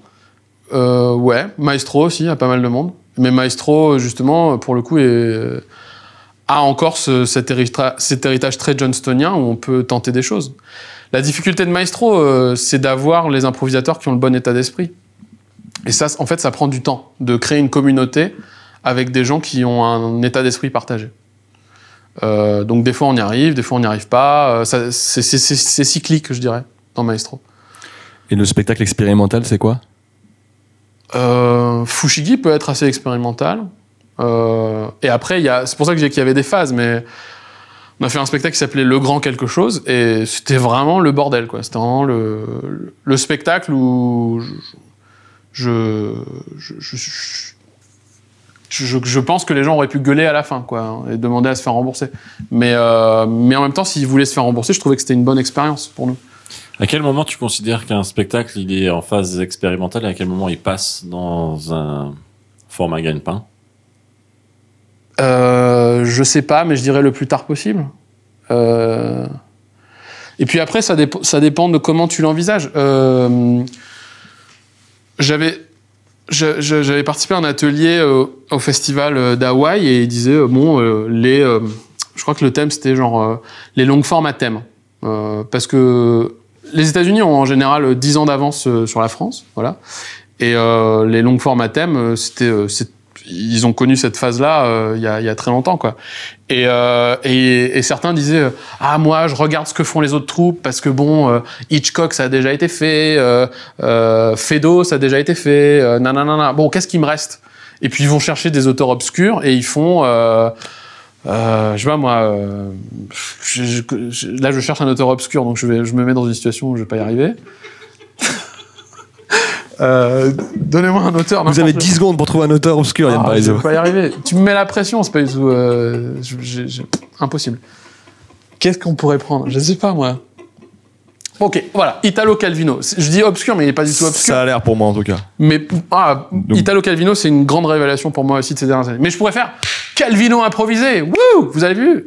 Euh, ouais, Maestro aussi, il y a pas mal de monde. Mais Maestro, justement, pour le coup, est, a encore ce- cet, hérita- cet héritage très johnstonien où on peut tenter des choses. La difficulté de Maestro, euh, c'est d'avoir les improvisateurs qui ont le bon état d'esprit. Et ça, en fait, ça prend du temps de créer une communauté avec des gens qui ont un état d'esprit partagé. Euh, donc des fois on y arrive, des fois on n'y arrive pas. Euh, ça- c'est- c'est c'est- c'est cyclique, je dirais, dans Maestro. Et le spectacle expérimental, c'est quoi? Euh, Fushigi peut être assez expérimental. Euh, et après, il y a, c'est pour ça que j'ai qu'il y avait des phases, mais on a fait un spectacle qui s'appelait Le Grand quelque chose, et c'était vraiment le bordel, quoi. C'était vraiment le, le spectacle où je, je, je, je, pense que les gens auraient pu gueuler à la fin, quoi, et demander à se faire rembourser. Mais, euh, mais en même temps, s'ils voulaient se faire rembourser, je trouvais que c'était une bonne expérience pour nous. À quel moment tu considères qu'un spectacle il est en phase expérimentale et à quel moment il passe dans un format gagne-pain? Euh, je sais pas, mais je dirais le plus tard possible. Euh, Et puis après, ça, dép- ça dépend de comment tu l'envisages. Euh, J'avais participé à un atelier au festival d'Hawaï et il disait bon les je crois que le thème c'était genre les longues formes à thème parce que les États-Unis ont en général 10 ans d'avance sur la France voilà et les longues formes à thème c'était ils ont connu cette phase-là euh, il y, a, il y a très longtemps, quoi. Et, euh, et, et certains disaient euh, ah moi je regarde ce que font les autres troupes parce que bon euh, Hitchcock ça a déjà été fait, euh, euh, Fedo ça a déjà été fait, nanana. Bon qu'est-ce qui me reste? Et puis ils vont chercher des auteurs obscurs et ils font euh, je sais pas moi, euh, là je cherche un auteur obscur donc je, vais, je me mets dans une situation où je vais pas y arriver. Euh, Donnez-moi un auteur. Vous avez n'importe 10 secondes pour trouver un auteur obscur, Yann ah, je Parizeau. vais pas y arriver. Tu me mets la pression, c'est pas du tout. euh, je- je- je- impossible. Qu'est-ce qu'on pourrait prendre? Je sais pas, moi. Ok, voilà. Italo Calvino. Je dis obscur, mais il est pas du tout obscur. Ça a l'air pour moi en tout cas. Mais ah, Italo Calvino, c'est une grande révélation pour moi aussi de ces dernières années. Mais je pourrais faire Calvino improvisé. Wouh Vous avez vu?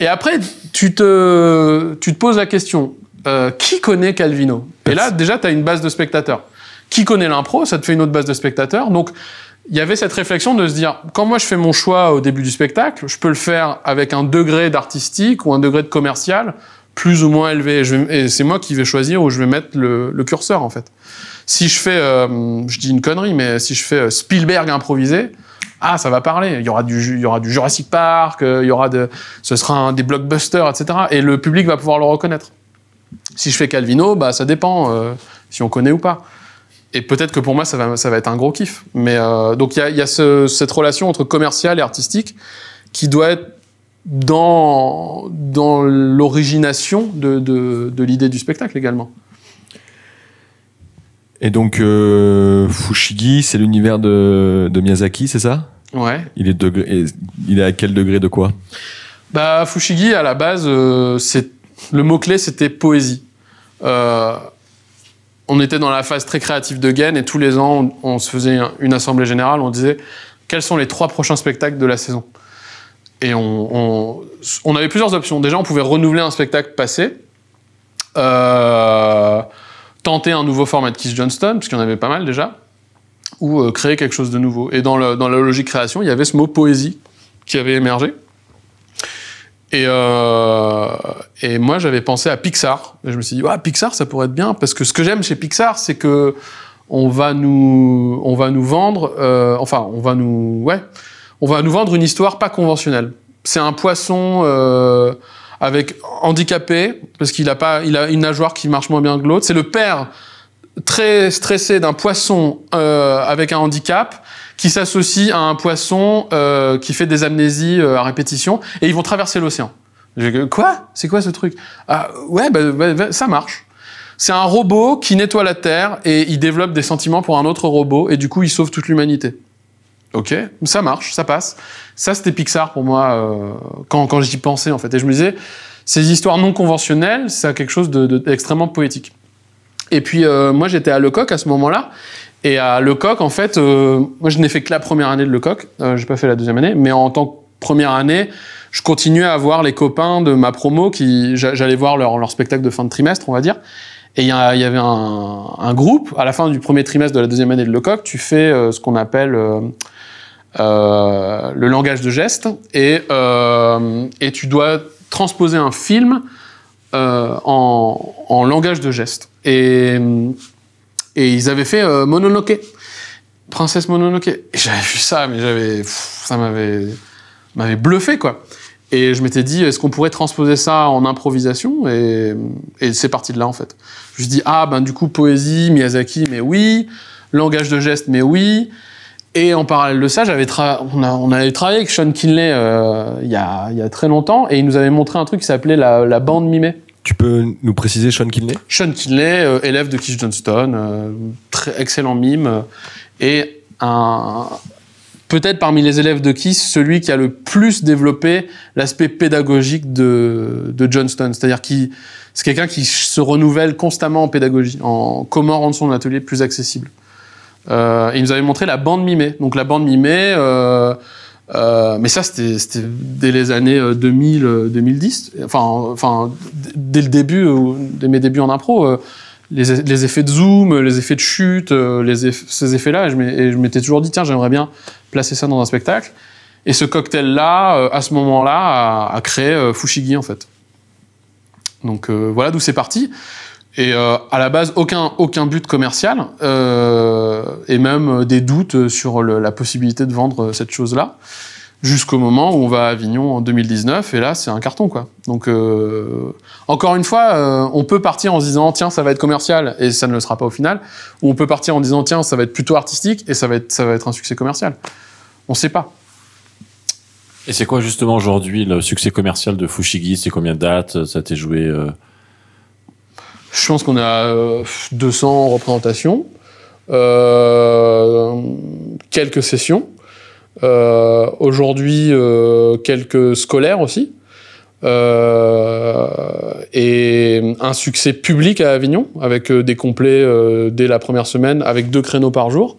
Et après, tu te, tu te poses la question euh, qui connaît Calvino Et là, déjà, tu as une base de spectateurs. Qui connaît l'impro Ça te fait une autre base de spectateurs. Donc, il y avait cette réflexion de se dire quand moi je fais mon choix au début du spectacle, je peux le faire avec un degré d'artistique ou un degré de commercial plus ou moins élevé. Et c'est moi qui vais choisir où je vais mettre le, le curseur en fait. Si je fais, euh, je dis une connerie, mais si je fais euh, Spielberg improvisé, ah ça va parler. Il y aura du, il y aura du Jurassic Park, il y aura de, ce sera un, des blockbusters, etc. Et le public va pouvoir le reconnaître. Si je fais Calvino, bah ça dépend euh, si on connaît ou pas. Et peut-être que pour moi, ça va, ça va être un gros kiff. Mais euh, donc il y a, il y a ce- cette relation entre commercial et artistique qui doit être dans, dans l'origination de, de, de l'idée du spectacle également. Et donc, euh, Fushigi, c'est l'univers de, de Miyazaki, c'est ça? Ouais. il est, degré, et il est à quel degré de quoi? Bah, Fushigi, à la base, euh, c'est le mot-clé, c'était poésie. Euh, on était dans la phase très créative de Gain et tous les ans, on, se faisait un- une assemblée générale, on disait quels sont les trois prochains spectacles de la saison? Et on, avait plusieurs options. Déjà, on pouvait renouveler un spectacle passé, euh, tenter un nouveau format de Keith Johnston, parce y en avait pas mal déjà, ou euh, créer quelque chose de nouveau. Et dans, dans la logique création, il y avait ce mot poésie qui avait émergé. Et, euh, et moi, j'avais pensé à Pixar. Je me suis dit, ouais, Pixar, ça pourrait être bien. Parce que ce que j'aime chez Pixar, c'est que on va nous, on va nous vendre, euh, enfin, on va nous, ouais, on va nous vendre une histoire pas conventionnelle. C'est un poisson euh, avec handicapé parce qu'il a pas, il a une nageoire qui marche moins bien que l'autre. C'est le père très stressé d'un poisson euh, avec un handicap qui s'associe à un poisson euh, qui fait des amnésies euh, à répétition et ils vont traverser l'océan. Quoi? C'est quoi ce truc? Ah, Ouais, bah, bah, bah, ça marche. C'est un robot qui nettoie la Terre et il développe des sentiments pour un autre robot et du coup il sauve toute l'humanité. Ok, ça marche, ça passe. Ça c'était Pixar pour moi euh, quand, quand j'y pensais en fait. Et je me disais, ces histoires non conventionnelles, c'est quelque chose de- de- d'extrêmement poétique. Et puis moi j'étais à Lecoq à ce moment-là. Et à Lecoq, en fait, euh, moi je n'ai fait que la première année de Lecoq, euh, j'ai pas fait la deuxième année, mais en tant que première année, je continuais à voir les copains de ma promo qui j'a- j'allais voir leur, spectacle de fin de trimestre, on va dire. Et il y, avait un, groupe à la fin du premier trimestre de la deuxième année de Lecoq, tu fais euh, ce qu'on appelle euh, le langage de geste et, et tu dois transposer un film en, en langage de geste. Et, et ils avaient fait euh, Mononoke, Princesse Mononoke. Et j'avais vu ça, mais j'avais, ça m'avait, m'avait bluffé quoi. Et je m'étais dit, est-ce qu'on pourrait transposer ça en improvisation? Et, et c'est parti de là en fait. Je me suis dit, ah ben du coup poésie, Miyazaki, mais oui, langage de geste, mais oui. Et en parallèle de ça, j'avais on, a, on avait travaillé avec Sean Kinley euh, il y, a, y a très longtemps et il nous avait montré un truc qui s'appelait la, la bande mimée. Tu peux nous préciser Sean Kinley? Sean Kinley, euh, élève de Keith Johnston, euh, excellent mime, euh, et un, peut-être parmi les élèves de Keith, celui qui a le plus développé l'aspect pédagogique de, Johnston. C'est-à-dire qu'il c'est quelqu'un qui se renouvelle constamment en pédagogie, en comment rendre son atelier plus accessible. Il nous avait montré la bande mimée. Donc la bande mimée, euh, mais ça c'était dès les années euh, 2000, euh, 2010. Enfin, enfin dès le début, euh, dès mes débuts en impro, euh, les, effets de zoom, les effets de chute, euh, ces effets-là, et je m'étais toujours dit tiens j'aimerais bien placer ça dans un spectacle. Et ce cocktail-là, euh, à ce moment-là, a, créé euh, Fushigi en fait. Donc euh, voilà d'où c'est parti. Et euh, à la base, aucun, aucun but commercial, euh, et même euh, des doutes sur la possibilité de vendre cette chose-là, jusqu'au moment où on va à Avignon en 2019, et là, c'est un carton, quoi. Donc, encore une fois, on peut partir en se disant, tiens, ça va être commercial, et ça ne le sera pas au final, ou on peut partir en disant, tiens, ça va être plutôt artistique, et ça va être, ça va être un succès commercial. On sait pas. Et c'est quoi justement aujourd'hui le succès commercial de Fushigi? C'est combien de dates? Ça t'est joué Je pense qu'on a euh, 200 représentations, euh, quelques sessions. Euh, Aujourd'hui, euh, quelques scolaires aussi. Euh, et un succès public à Avignon, avec euh, des complets euh, dès la première semaine, avec deux créneaux par jour.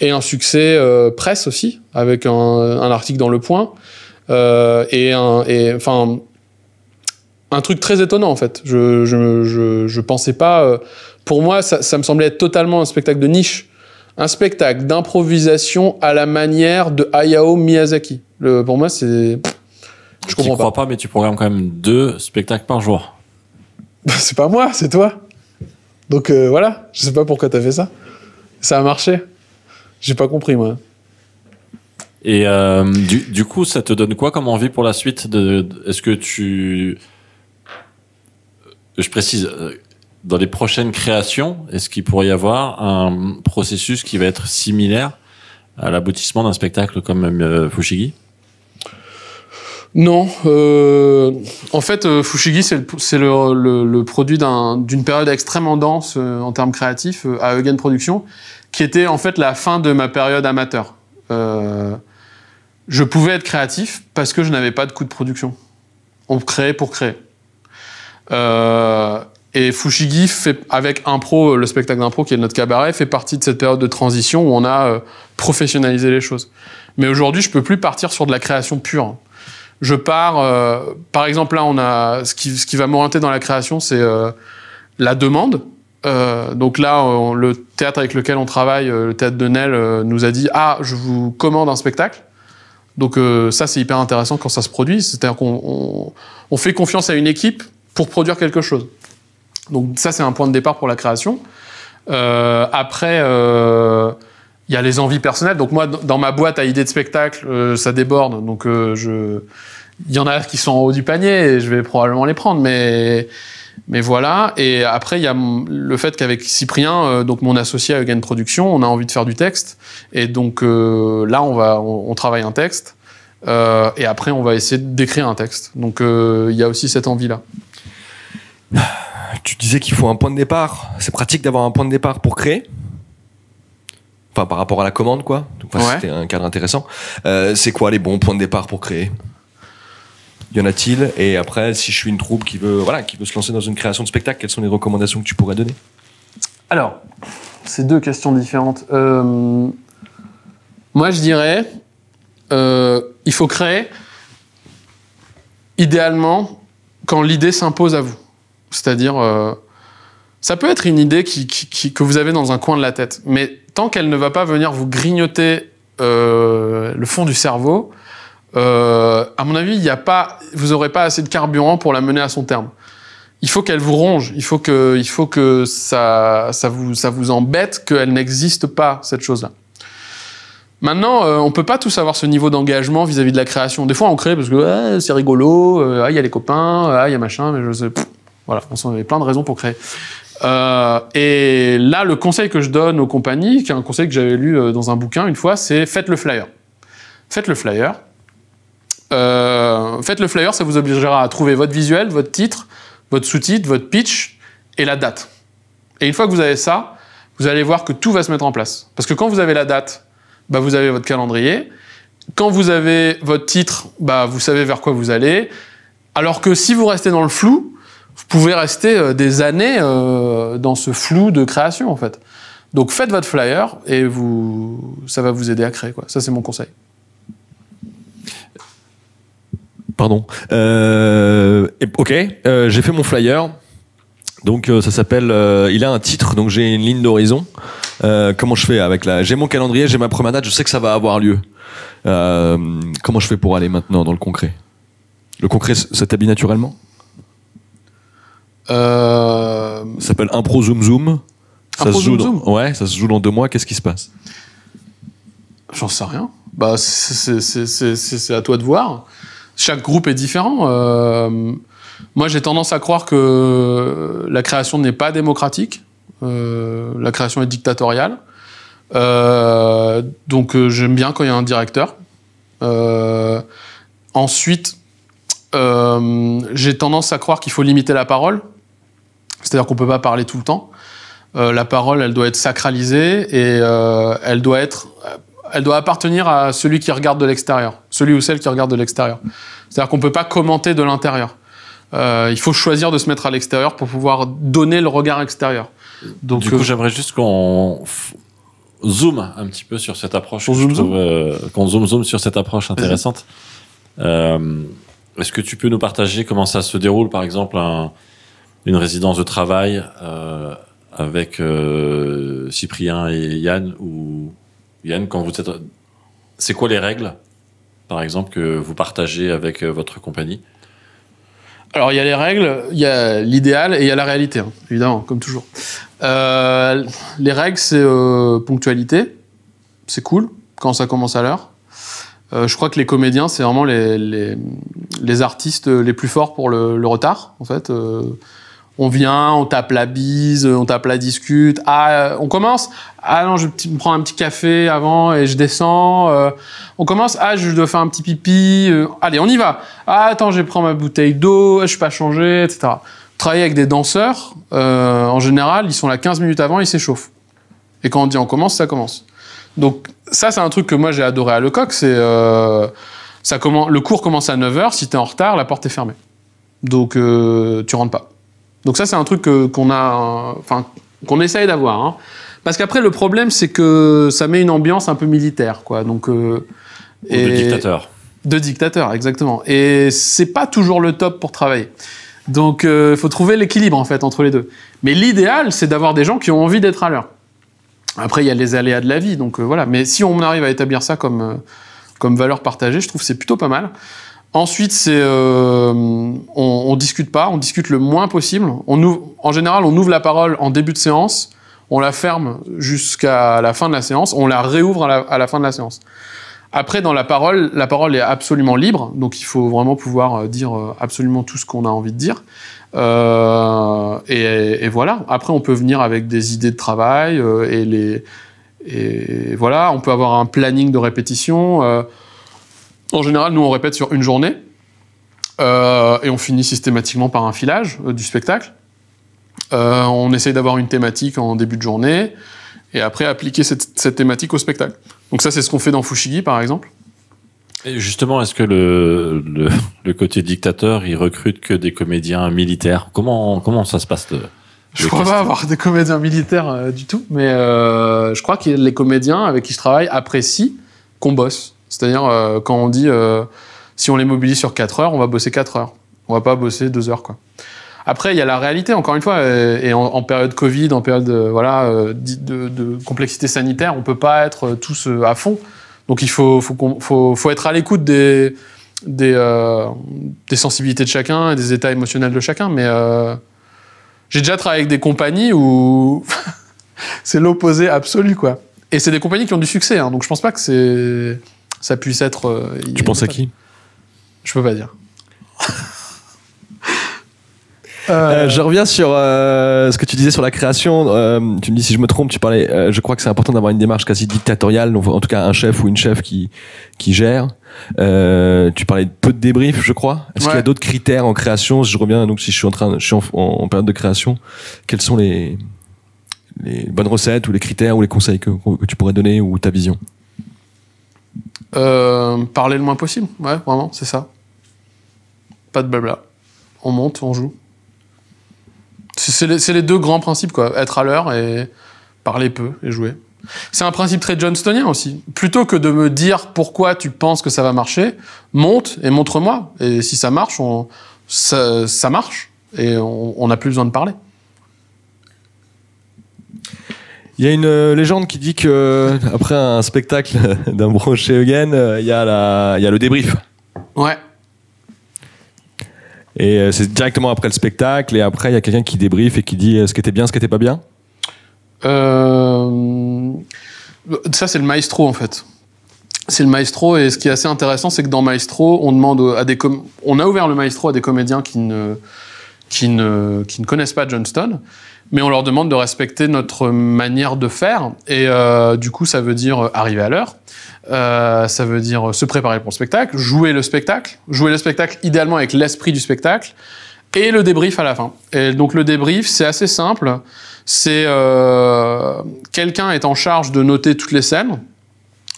Et un succès euh, presse aussi, avec un, article dans Le Point. Euh, et un, et, enfin, un truc très étonnant en fait. Je, je, je, je pensais pas. euh, pour moi, ça, ça me semblait être totalement un spectacle de niche. Un spectacle d'improvisation à la manière de Hayao Miyazaki. Le, pour moi, c'est. Je comprends crois pas, mais tu programmes quand même deux spectacles par jour. c'est pas moi, c'est toi. Donc euh, voilà, je sais pas pourquoi t'as fait ça. Ça a marché. J'ai pas compris moi. Et euh, du, du coup, ça te donne quoi comme envie pour la suite de, de- Est-ce que tu je précise, euh, dans les prochaines créations, est-ce qu'il pourrait y avoir un processus qui va être similaire à l'aboutissement d'un spectacle comme euh, Fushigi? Non. Euh, en fait, Fushigi, c'est le, produit d'un- d'une période extrêmement dense en termes créatifs à Eugen Productions, qui était en fait la fin de ma période amateur. Je pouvais être créatif parce que je n'avais pas de coût de production. On créait pour créer. Euh, et Fushigi, fait, avec Impro, le spectacle d'impro qui est notre cabaret, fait partie de cette période de transition où on a euh, professionnalisé les choses. Mais aujourd'hui, je peux plus partir sur de la création pure. Je pars, euh, par exemple, là, on a ce qui, ce qui va m'orienter dans la création, c'est euh, la demande. Euh, donc là, on- le théâtre avec lequel on travaille, euh, le théâtre de Nel, euh, nous a dit ah, je vous commande un spectacle. Donc euh, ça, c'est hyper intéressant quand ça se produit. C'est-à-dire qu'on on, on fait confiance à une équipe pour produire quelque chose. Donc ça, c'est un point de départ pour la création. Euh, après, euh, il y a les envies personnelles. Donc moi, dans ma boîte à idées de spectacle, euh, ça déborde. Donc je, il y en a qui sont en haut du panier et je vais probablement les prendre. Mais mais voilà. Et après, il y a le fait qu'avec Cyprien, donc mon associé à Eugen Production, on a envie de faire du texte. Et donc là, on va, on, on travaille un texte. Et après, on va essayer d'écrire un texte. Donc il y a aussi cette envie-là. Tu disais qu'il faut un point de départ. C'est pratique d'avoir un point de départ pour créer. Enfin, par rapport à la commande, quoi. Donc, enfin, Ouais. C'était un cadre intéressant. Euh, c'est quoi les bons points de départ pour créer? Y en a-t-il? Et après, si je suis une troupe qui veut, voilà, qui veut se lancer dans une création de spectacle, quelles sont les recommandations que tu pourrais donner? Alors, c'est deux questions différentes. Euh, moi, je dirais, euh, il faut créer, idéalement, quand l'idée s'impose à vous. C'est-à-dire, euh, ça peut être une idée que vous avez dans un coin de la tête, mais tant qu'elle ne va pas venir vous grignoter euh, le fond du cerveau, euh, à mon avis, vous n'aurez pas assez de carburant pour la mener à son terme il faut qu'elle vous ronge, il faut que, ça, vous, ça vous embête qu'elle n'existe pas, cette chose-là. Maintenant, euh, on peut pas tous avoir ce niveau d'engagement vis-à-vis de la création. Des fois, on crée parce que c'est rigolo, ah, il y a les copains, ah, il y a machin, mais je sais. pff, voilà, on avait plein de raisons pour créer. Euh, et là, le conseil que je donne aux compagnies, qui est un conseil que j'avais lu euh, dans un bouquin une fois, c'est faites le flyer. Faites le flyer. Euh, faites le flyer, ça vous obligera à trouver votre visuel, votre titre, votre sous-titre, votre pitch et la date. Et une fois que vous avez ça, vous allez voir que tout va se mettre en place. Parce que quand vous avez la date, bah, vous avez votre calendrier. Quand vous avez votre titre, bah, vous savez vers quoi vous allez. Alors que si vous restez dans le flou, vous pouvez rester euh, des années euh, dans ce flou de création, en fait. Donc faites votre flyer et vous, ça va vous aider à créer. Quoi. Ça, c'est mon conseil. Pardon. Euh, ok, j'ai fait mon flyer. Donc ça s'appelle. il a un titre, donc j'ai une ligne d'horizon. Comment je fais avec la J'ai mon calendrier, j'ai ma première date, je sais que ça va avoir lieu. Comment je fais pour aller maintenant dans le concret? Le concret s'établit naturellement? Ça s'appelle Impro Zoom Zoom. Ça Impro se joue Zoom dans- Ouais, ça se joue dans deux mois. Qu'est-ce qui se passe J'en sais rien. Bah, c'est- à toi de voir. Chaque groupe est différent. Euh, moi, j'ai tendance à croire que la création n'est pas démocratique. Euh, la création est dictatoriale. Euh, donc, euh, j'aime bien quand il y a un directeur. Euh, ensuite, euh, j'ai tendance à croire qu'il faut limiter la parole. C'est-à-dire qu'on peut pas parler tout le temps. Euh, la parole, elle doit être sacralisée et euh, elle doit être elle doit appartenir à celui qui regarde de l'extérieur, celui ou celle qui regarde de l'extérieur. C'est-à-dire qu'on peut pas commenter de l'intérieur. Euh, il faut choisir de se mettre à l'extérieur pour pouvoir donner le regard extérieur. Donc, du coup, j'aimerais juste qu'on zoome un petit peu sur cette approche. On que je zoom, qu'on zoom zoom sur cette approche intéressante. Est-ce que tu peux nous partager comment ça se déroule, par exemple, un- une résidence de travail euh, avec euh, Cyprien et Yann ou Yann quand vous êtes c'est quoi les règles par exemple que vous partagez avec euh, votre compagnie? Alors, il y a les règles, il y a l'idéal et il y a la réalité, hein, évidemment, comme toujours. Les règles, c'est ponctualité. C'est cool quand ça commence à l'heure. Je crois que les comédiens, c'est vraiment les, artistes les plus forts pour le, retard, en fait. On vient, on tape la bise, on tape la discute. Ah, euh, on commence Ah non, je me prends un petit café avant et je descends. Euh, on commence Ah, je dois faire un petit pipi. Euh, allez, on y va. Ah, attends, je prends ma bouteille d'eau, je suis pas changé, etc. Travailler avec des danseurs, en général, ils sont là 15 minutes avant, ils s'échauffent. Et quand on dit on commence, ça commence. Donc ça, c'est un truc que moi j'ai adoré à Lecoq, c'est le cours commence à 9h, si tu es en retard, la porte est fermée. Donc tu rentres pas. Donc ça, c'est un truc qu'on a, enfin, qu'on essaye d'avoir. Hein. Parce qu'après, le problème, c'est que ça met une ambiance un peu militaire, quoi. Donc, euh, et... de dictateur. De dictateur, exactement. Et c'est pas toujours le top pour travailler. Donc, il euh, faut trouver l'équilibre, en fait, entre les deux. Mais l'idéal, c'est d'avoir des gens qui ont envie d'être à l'heure. Après, il y a les aléas de la vie, donc euh, voilà. Mais si on arrive à établir ça comme, comme valeur partagée, je trouve que c'est plutôt pas mal. Ensuite, euh, on, on, discute pas, on discute le moins possible. En général, on ouvre la parole en début de séance, on la ferme jusqu'à la fin de la séance, on la réouvre à la, fin de la séance. Après, dans la parole, la parole est absolument libre, donc il faut vraiment pouvoir euh, dire euh, absolument tout ce qu'on a envie de dire. Et, voilà. Après, on peut venir avec des idées de travail et et voilà. On peut avoir un planning de répétition. En général, nous, on répète sur une journée. Euh, et on finit systématiquement par un filage euh, du spectacle. Euh, on essaye d'avoir une thématique en début de journée et après appliquer cette, cette thématique au spectacle. Donc ça, c'est ce qu'on fait dans Fushigi, par exemple. Et justement, est-ce que le, le, le, côté dictateur, il recrute que des comédiens militaires? Comment comment ça se passe de, Je crois pas avoir des comédiens militaires du tout, mais je crois que les comédiens avec qui je travaille apprécient qu'on bosse. C'est-à-dire, euh, quand on dit euh, si on les mobilise sur 4 heures, on va bosser 4 heures. On va pas bosser 2 heures, quoi. Après, il y a la réalité, encore une fois, et, en, en, période Covid, en période de, voilà, euh, de, complexité sanitaire, on peut pas être tous à fond. Donc il faut, faut, faut, faut être à l'écoute des, des, euh, sensibilités de chacun et des états émotionnels de chacun. Mais euh, j'ai déjà travaillé avec des compagnies où c'est l'opposé absolu, quoi. Et c'est des compagnies qui ont du succès, hein, donc je pense pas que c'est ça puisse être. Euh, tu penses à qui Je peux pas dire. Euh, je reviens sur euh, ce que tu disais sur la création. Euh, tu me dis si je me trompe, tu parlais. Euh, je crois que c'est important d'avoir une démarche quasi dictatoriale, donc en tout cas un chef ou une chef qui qui gère. Euh, tu parlais de peu de débrief, je crois. Est-ce ouais. qu'il y a d'autres critères en création? Je reviens, donc si je suis en train, je suis en, en, période de création, quelles sont les les bonnes recettes ou les critères ou les conseils que, que tu pourrais donner ou ta vision? Euh, parler le moins possible, ouais, vraiment, c'est ça. Pas de blabla. On monte, on joue. C'est les, deux grands principes, quoi. Être à l'heure et parler peu et jouer. C'est un principe très johnstonien aussi. Plutôt que de me dire pourquoi tu penses que ça va marcher, monte et montre-moi. Et si ça marche, on, ça marche. Et on n'a plus besoin de parler. Il y a une euh, légende qui dit que euh, après un spectacle d'un chez Eugen, euh, il y a la, il y a le débrief. Ouais. Et c'est directement après le spectacle et après il y a quelqu'un qui débrief et qui dit ce qui était bien, ce qui était pas bien. Euh... Ça c'est le maestro en fait. C'est le maestro et ce qui est assez intéressant c'est que dans maestro on demande à des com... on a ouvert le maestro à des comédiens qui ne qui ne qui ne connaissent pas Johnston mais on leur demande de respecter notre manière de faire. Et euh, du coup, ça veut dire arriver à l'heure, euh, ça veut dire se préparer pour le spectacle, jouer le spectacle, jouer le spectacle idéalement avec l'esprit du spectacle, et le débrief à la fin. Et donc le débrief, c'est assez simple. C'est euh, quelqu'un est en charge de noter toutes les scènes.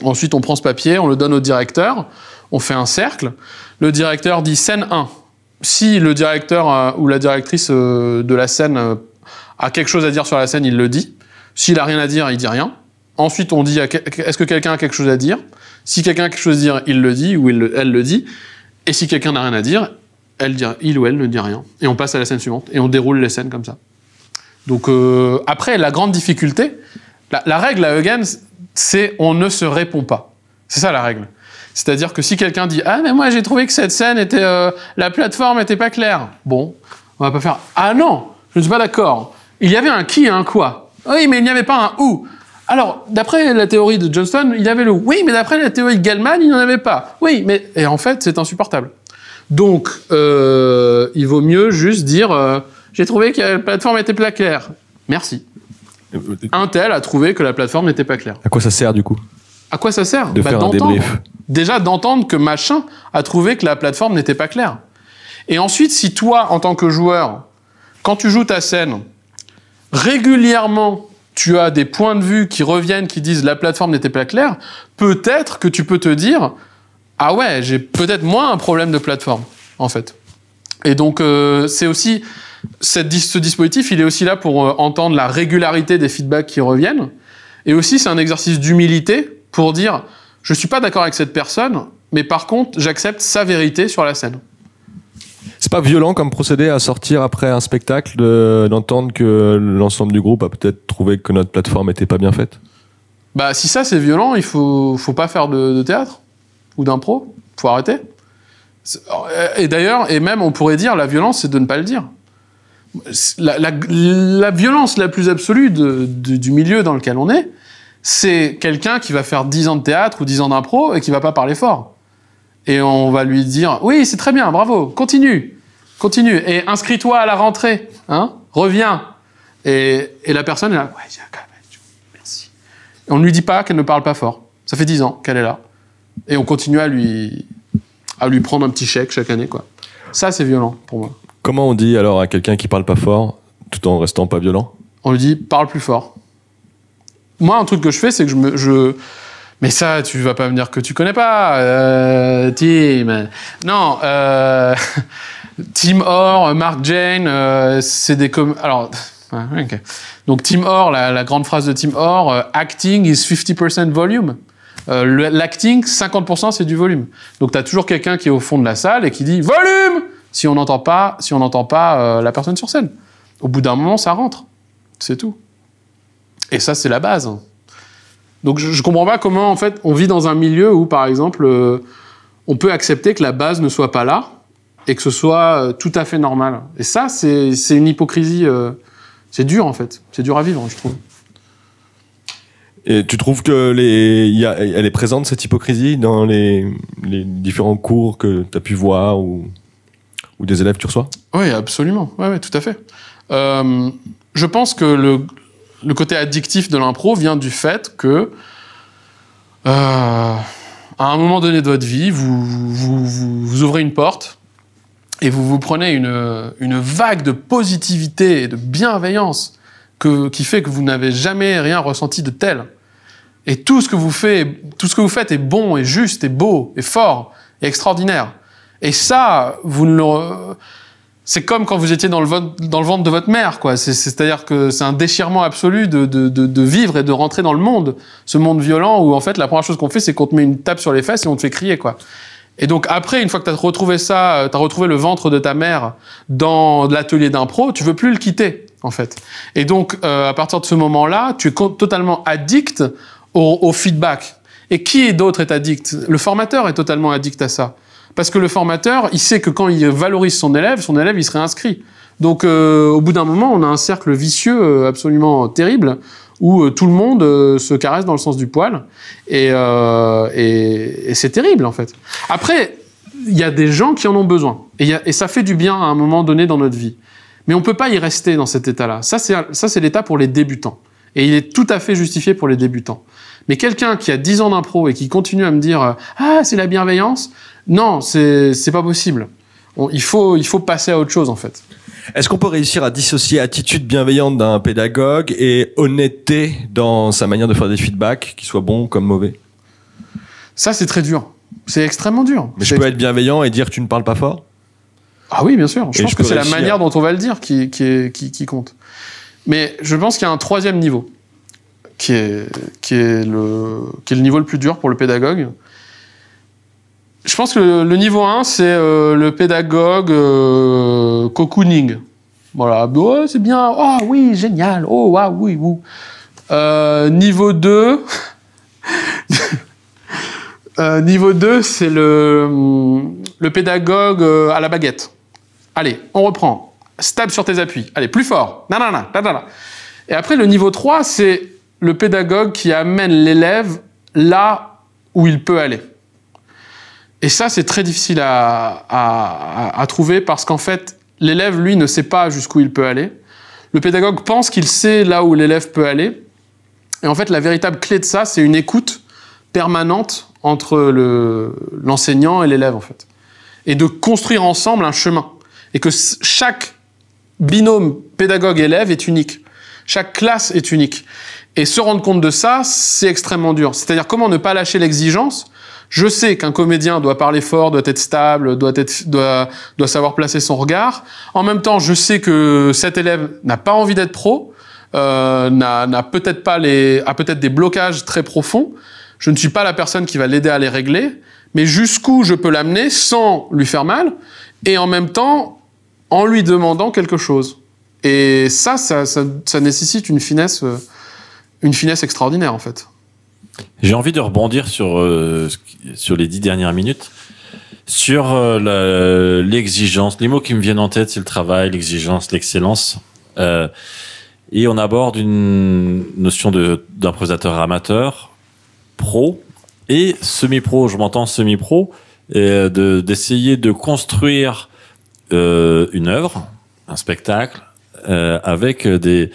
Ensuite, on prend ce papier, on le donne au directeur, on fait un cercle. Le directeur dit scène 1. Si le directeur euh, ou la directrice euh, de la scène a quelque chose à dire sur la scène, il le dit. S'il a rien à dire, il dit rien. Ensuite, on dit est-ce que quelqu'un a quelque chose à dire? Si quelqu'un a quelque chose à dire, il le dit ou elle le dit. Et si quelqu'un n'a rien à dire, il ou elle ne dit rien. Et on passe à la scène suivante et on déroule les scènes comme ça. Donc euh, après, la grande difficulté, la, la règle à Eugen, c'est on ne se répond pas. C'est ça la règle. C'est-à-dire que si quelqu'un dit ah mais moi j'ai trouvé que cette scène était euh, la plateforme était pas claire, bon, on va pas faire ah non, je ne suis pas d'accord. Il y avait un qui et un quoi. Oui, mais il n'y avait pas un où. Alors, d'après la théorie de Johnston, il y avait le oui, mais d'après la théorie de Gell-Mann, il n'y en avait pas. Oui, mais et en fait, c'est insupportable. Donc, euh, il vaut mieux juste dire euh, j'ai trouvé que la plateforme était pas claire. Merci. Un tel a trouvé que la plateforme n'était pas claire. À quoi ça sert du coup? À quoi ça sert De Bah, faire un d'entendre. débrief. Déjà d'entendre que machin a trouvé que la plateforme n'était pas claire. Et ensuite, si toi, en tant que joueur, quand tu joues ta scène, régulièrement, tu as des points de vue qui reviennent, qui disent la plateforme n'était pas claire, peut-être que tu peux te dire ah ouais, j'ai peut-être moins un problème de plateforme, en fait. Et donc, euh, c'est aussi cette ce dispositif, il est aussi là pour euh, entendre la régularité des feedbacks qui reviennent. Et aussi, c'est un exercice d'humilité pour dire je suis pas d'accord avec cette personne, mais par contre, j'accepte sa vérité sur la scène. C'est pas violent comme procédé à sortir après un spectacle de- d'entendre que l'ensemble du groupe a peut-être trouvé que notre plateforme était pas bien faite? Bah, si ça c'est violent, il faut, faut pas faire de, de théâtre ou d'impro. Faut arrêter. C'est- Et d'ailleurs, et même on pourrait dire la violence, c'est de ne pas le dire. La, la- la violence la plus absolue de- du milieu dans lequel on est, c'est quelqu'un qui va faire 10 ans de théâtre ou 10 ans d'impro et qui va pas parler fort. Et on va lui dire oui, c'est très bien, bravo, continue, continue et inscris-toi à la rentrée, hein, reviens. Et, et la personne est là, ouais, quand même, merci. Et on ne lui dit pas qu'elle ne parle pas fort. Ça fait 10 ans qu'elle est là. Et on continue à lui, à lui prendre un petit chèque chaque année, quoi. Ça, c'est violent pour moi. Comment on dit alors à quelqu'un qui parle pas fort tout en restant pas violent? On lui dit parle plus fort. Moi, un truc que je fais, c'est que je me. Mais ça, tu vas pas me dire que tu connais pas, euh, Tim. Non, euh, Tim Orr, Mark Jane, euh, c'est des. Alors, ouais, ok. Donc Tim Orr, la, grande phrase de Tim Orr, euh, acting is 50% volume. Euh, L'acting, 50% c'est du volume. Donc tu as toujours quelqu'un qui est au fond de la salle et qui dit volume si on n'entend pas, si on n'entend pas la personne sur scène. Au bout d'un moment, ça rentre. C'est tout. Et ça, c'est la base. Donc je, je comprends pas comment en fait on vit dans un milieu où par exemple euh, on peut accepter que la base ne soit pas là et que ce soit euh, tout à fait normal. Et ça, c'est une hypocrisie. euh, c'est dur en fait. C'est dur à vivre, je trouve. Et tu trouves que les, il y a, elle est présente cette hypocrisie dans les, les différents cours que tu as pu voir ou, ou des élèves que tu reçois? Oui, absolument. Oui, tout à fait. Je pense que le, le côté addictif de l'impro vient du fait que, euh, à un moment donné de votre vie, vous, vous, ouvrez une porte et vous vous prenez une, une vague de positivité et de bienveillance que, qui fait que vous n'avez jamais rien ressenti de tel. Et tout ce que vous faites, tout ce que vous faites est bon, et juste, et beau, et fort, et extraordinaire. Et ça, vous ne le, c'est comme quand vous étiez dans le, ventre de votre mère, quoi. C'est- C'est-à-dire que c'est un déchirement absolu de, vivre et de rentrer dans le monde, ce monde violent où en fait la première chose qu'on fait, c'est qu'on te met une tape sur les fesses et on te fait crier, quoi. Et donc après, une fois que tu as retrouvé ça, tu as retrouvé le ventre de ta mère dans l'atelier d'impro, tu veux plus le quitter, en fait. Et donc, euh, à partir de ce moment-là, tu es totalement addict au, au feedback. Et qui d'autre est addict? Le formateur est totalement addict à ça. Parce que le formateur, il sait que quand il valorise son élève, son élève, il serait inscrit. Donc, euh, au bout d'un moment, on a un cercle vicieux euh, absolument terrible où euh, tout le monde se caresse dans le sens du poil. Et, c'est terrible, en fait. Après, il y a des gens qui en ont besoin. Et, et ça fait du bien à un moment donné dans notre vie. Mais on peut pas y rester dans cet état-là. Ça, c'est l'état pour les débutants. Et il est tout à fait justifié pour les débutants. Mais quelqu'un qui a 10 ans d'impro et qui continue à me dire euh, Ah, c'est la bienveillance, non, c'est pas possible. On- il, faut, il faut passer à autre chose, en fait. Est-ce qu'on peut réussir à dissocier attitude bienveillante d'un pédagogue et honnêteté dans sa manière de faire des feedbacks, qu'ils soient bons comme mauvais? Ça, c'est très dur. C'est extrêmement dur. Mais je peux être bienveillant et dire tu ne parles pas fort? Ah oui, bien sûr. Je Et pense je que c'est la manière dont on va le dire qui, qui, est- qui, qui compte. Mais je pense qu'il y a un troisième niveau, qui est, qui, est le, qui est le niveau le plus dur pour le pédagogue. Je pense que le, niveau 1, c'est euh, le pédagogue euh, cocooning. Voilà, oh, c'est bien, oh oui, génial, oh waouh, oui, oui. Euh, niveau 2, euh, niveau 2, c'est le, le pédagogue à la baguette. Allez, on reprend. Stab sur tes appuis. Allez, plus fort. Nanana, nanana. Et après, le niveau 3, c'est le pédagogue qui amène l'élève là où il peut aller. Et ça, c'est très difficile à, trouver parce qu'en fait, L'élève, lui, ne sait pas jusqu'où il peut aller. Le pédagogue pense qu'il sait là où l'élève peut aller. Et en fait, la véritable clé de ça, c'est une écoute permanente entre le- l'enseignant et l'élève, en fait. Et de construire ensemble un chemin. Et que chaque binôme pédagogue-élève est unique. Chaque classe est unique. Et se rendre compte de ça, c'est extrêmement dur. C'est-à-dire comment ne pas lâcher l'exigence? Je sais qu'un comédien doit parler fort, doit être stable, doit, être, doit, doit savoir placer son regard. En même temps, je sais que cet élève n'a pas envie d'être pro, euh, n'a peut-être pas les, a peut-être des blocages très profonds. Je ne suis pas la personne qui va l'aider à les régler, mais jusqu'où je peux l'amener sans lui faire mal et en même temps en lui demandant quelque chose. Et ça, ça, ça, ça nécessite une finesse, euh, une finesse extraordinaire en fait. J'ai envie de rebondir sur, euh, sur les dix dernières minutes. Sur euh, l'exigence, les mots qui me viennent en tête, c'est le travail, l'exigence, l'excellence. Euh, et on aborde une notion de- d'improvisateur amateur, pro et semi-pro. Je m'entends semi-pro, d'essayer de construire une œuvre, un spectacle, avec des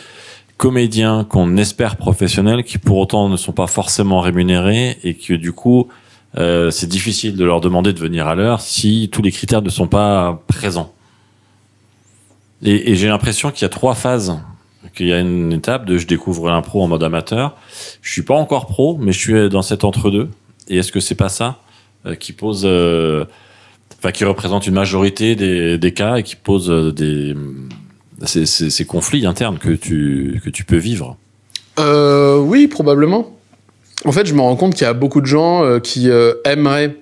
comédiens qu'on espère professionnels, qui pour autant ne sont pas forcément rémunérés et que du coup, euh, c'est difficile de leur demander de venir à l'heure si tous les critères ne sont pas présents. Et, et j'ai l'impression qu'il y a trois phases. Qu'il y a une étape de je découvre l'impro en mode amateur. Je suis pas encore pro, mais je suis dans cet entre-deux. Et est-ce que c'est pas ça euh, qui pose, euh, enfin qui représente une majorité des, des cas et qui pose euh, des ces, conflits internes que tu que tu peux vivre. Euh, oui, probablement. En fait, je me rends compte qu'il y a beaucoup de gens euh, qui euh, aimeraient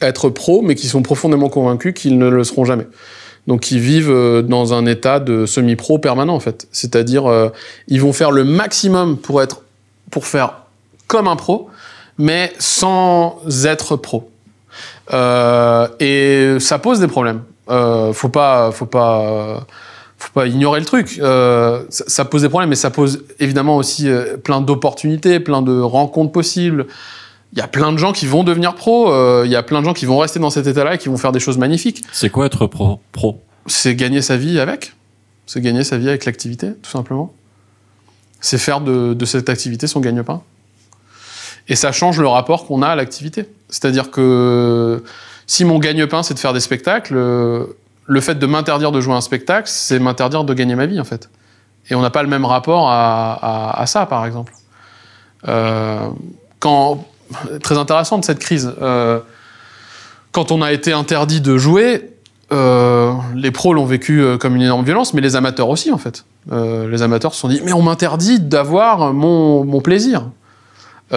être pros, mais qui sont profondément convaincus qu'ils ne le seront jamais. Donc, ils vivent dans un état de semi-pro permanent, en fait. C'est-à-dire, ils vont faire le maximum pour être, pour faire comme un pro, mais sans être pro. Et ça pose des problèmes. Euh, faut pas, faut pas, faut pas ignorer le truc. Euh, ça, ça pose des problèmes, mais ça pose évidemment aussi euh, plein d'opportunités, plein de rencontres possibles. Il y a plein de gens qui vont devenir pros. euh, Il y a plein de gens qui vont rester dans cet état-là et qui vont faire des choses magnifiques. C'est quoi être pro, pro? C'est gagner sa vie avec? C'est gagner sa vie avec l'activité, tout simplement? C'est faire de, de cette activité son gagne-pain? Et ça change le rapport qu'on a à l'activité. C'est-à-dire que si mon gagne-pain, c'est de faire des spectacles, le fait de m'interdire de jouer un spectacle, c'est m'interdire de gagner ma vie, en fait. Et on n'a pas le même rapport à, ça, par exemple. Euh, quand, très intéressante cette crise. Euh, quand on a été interdit de jouer, euh, les pros l'ont vécu euh, comme une énorme violence, mais les amateurs aussi, en fait. Les amateurs se sont dit, mais on m'interdit d'avoir mon, plaisir.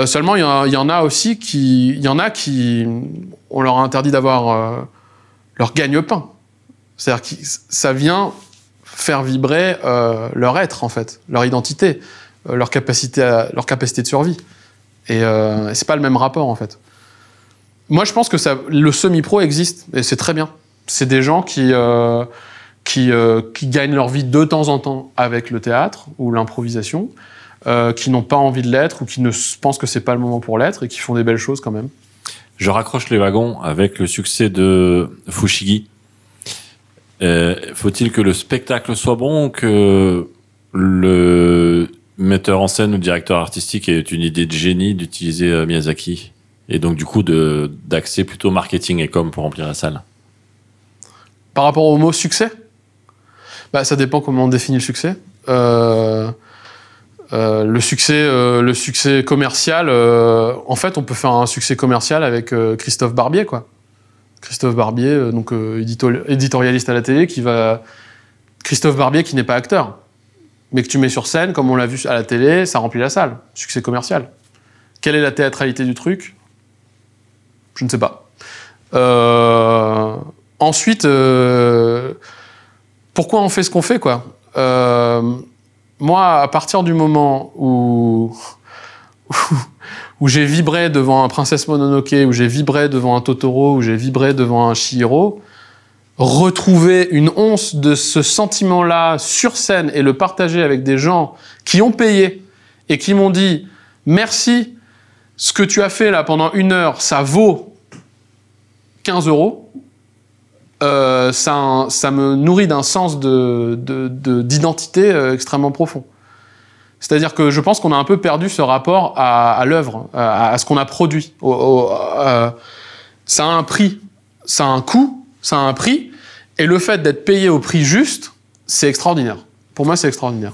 Seulement, il y, y en a aussi qui, il y en a qui, on leur a interdit d'avoir leur gagne-pain. C'est-à-dire que ça vient faire vibrer euh, leur être, en fait, leur identité, euh, leur capacité, à- leur capacité de survie. Et, euh, c'est pas le même rapport, en fait. Moi, je pense que le semi-pro existe, et c'est très bien. C'est des gens qui, euh, qui, qui gagnent leur vie de temps en temps avec le théâtre ou l'improvisation, qui n'ont pas envie de l'être ou qui ne pensent que c'est pas le moment pour l'être et qui font des belles choses quand même. Je raccroche les wagons avec le succès de Fushigi. Euh, Faut-il que le spectacle soit bon ou que le metteur en scène ou directeur artistique ait une idée de génie d'utiliser euh, Miyazaki et donc du coup d'axer plutôt marketing et com pour remplir la salle? Par rapport au mot succès, bah, ça dépend comment on définit le succès. Euh, le succès, le succès commercial, en fait, on peut faire un succès commercial avec Christophe Barbier, quoi. Christophe Barbier, euh, donc euh, édito- éditorialiste à la télé, qui va. Christophe Barbier qui n'est pas acteur, mais que tu mets sur scène, comme on l'a vu à la télé, ça remplit la salle. Succès commercial. Quelle est la théâtralité du truc? Je ne sais pas. Euh, ensuite, pourquoi on fait ce qu'on fait, quoi? Moi, à partir du moment où, où j'ai vibré devant un Princesse Mononoke, où j'ai vibré devant un Totoro, où j'ai vibré devant un Chihiro, retrouver une once de ce sentiment-là sur scène et le partager avec des gens qui ont payé et qui m'ont dit merci, ce que tu as fait là pendant une heure, ça vaut 15 euros. euh, ça, me nourrit d'un sens de, de- de- d'identité euh, extrêmement profond. C'est-à-dire que je pense qu'on a un peu perdu ce rapport à, à l'œuvre, à, à ce qu'on a produit. Au- au- euh, ça a un prix, ça a un coût, ça a un prix, et le fait d'être payé au prix juste, c'est extraordinaire. Pour moi, c'est extraordinaire.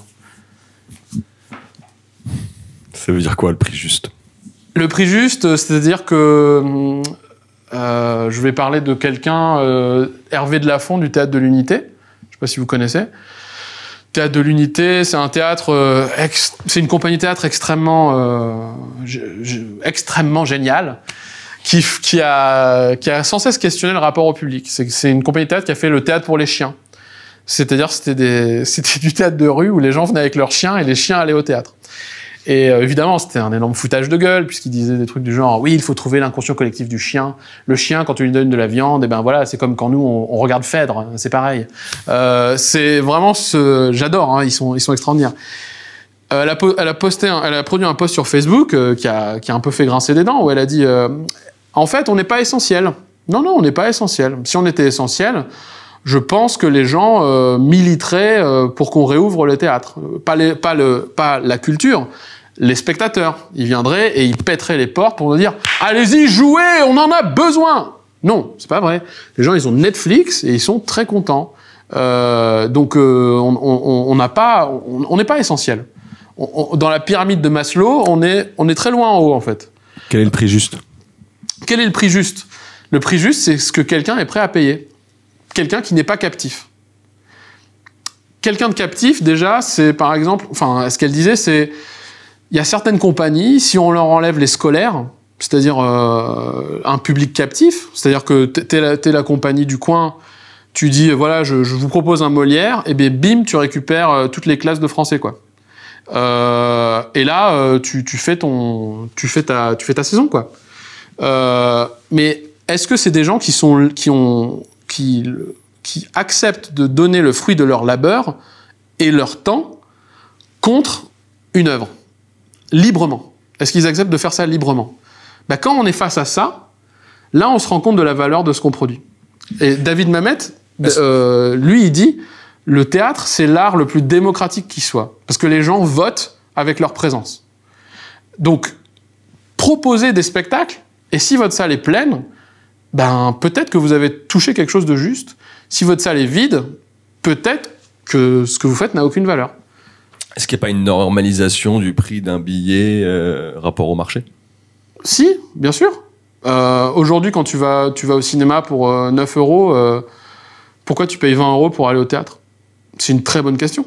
Ça veut dire quoi le prix juste? Le prix juste, c'est-à-dire que euh, je vais parler de quelqu'un, euh, Hervé de Lafont du Théâtre de l'Unité. Je ne sais pas si vous connaissez. Théâtre de l'Unité, c'est un théâtre, euh, c'est une compagnie théâtre extrêmement, euh, extrêmement géniale, qui, qui a, qui a sans cesse questionné le rapport au public. C'est, une compagnie théâtre qui a fait le théâtre pour les chiens. C'est-à-dire, c'était du théâtre de rue où les gens venaient avec leurs chiens et les chiens allaient au théâtre. Et euh, évidemment, c'était un énorme foutage de gueule, puisqu'il disait des trucs du genre oui, il faut trouver l'inconscient collectif du chien. Le chien, quand tu lui donnes de la viande, et ben voilà, c'est comme quand nous on, regarde Phèdre, c'est pareil. Euh, c'est vraiment ce, j'adore, hein, ils sont ils sont extraordinaires. Euh, elle, a posté, elle a produit un post sur Facebook qui a qui a un peu fait grincer des dents où elle a dit en fait on n'est pas essentiel. Non non, on n'est pas essentiel. Si on était essentiel, je pense que les gens euh, militeraient euh, pour qu'on réouvre le théâtre. Euh, Pas, les, pas, le, pas la culture, les spectateurs. Ils viendraient et ils pèteraient les portes pour nous dire Allez-y, jouez, on en a besoin Non, c'est pas vrai. Les gens, ils ont Netflix et ils sont très contents. Euh, donc, euh, on n'a pas, on on n'est pas essentiel. On- on- dans la pyramide de Maslow, on est, on est très loin en haut, en fait. Quel est le prix juste? Quel est le prix juste? Le prix juste, c'est ce que quelqu'un est prêt à payer. Quelqu'un qui n'est pas captif. Quelqu'un de captif, déjà, c'est par exemple, enfin, ce qu'elle disait, c'est, il y a certaines compagnies, si on leur enlève les scolaires, c'est-à-dire euh, un public captif, c'est-à-dire que t'es- la, la compagnie du coin, tu dis, voilà, je, vous propose un Molière, et bien bim, tu récupères euh, toutes les classes de français, quoi. Euh, et là, tu, fais ta, tu fais ta saison, quoi. Mais est-ce que c'est des gens qui sont qui ont qui qui acceptent de donner le fruit de leur labeur et leur temps contre une œuvre librement Est-ce qu'ils acceptent de faire ça librement? Bah, quand on est face à ça, là on se rend compte de la valeur de ce qu'on produit. Et David Mamet, euh, lui, il dit le théâtre, c'est l'art le plus démocratique qui soit, parce que les gens votent avec leur présence. Donc, proposer des spectacles, et si votre salle est pleine, ben peut-être que vous avez touché quelque chose de juste. Si votre salle est vide, peut-être que ce que vous faites n'a aucune valeur. Est-ce qu'il n'y a pas une normalisation du prix d'un billet euh, rapport au marché? Si, bien sûr. Euh, Aujourd'hui, quand tu vas, tu vas au cinéma pour euh, 9 euros, euh, pourquoi tu payes 20 euros pour aller au théâtre? C'est une très bonne question.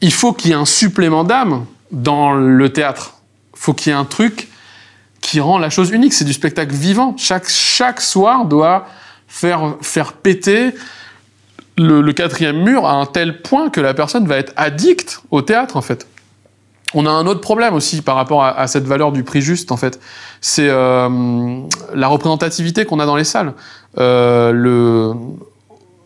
Il faut qu'il y ait un supplément d'âme dans le théâtre. Il faut qu'il y ait un truc qui rend la chose unique. C'est du spectacle vivant. Chaque, chaque soir doit faire, faire péter le, quatrième mur à un tel point que la personne va être addicte au théâtre, en fait. On a un autre problème aussi par rapport à, cette valeur du prix juste, en fait. C'est euh, la représentativité qu'on a dans les salles. Euh.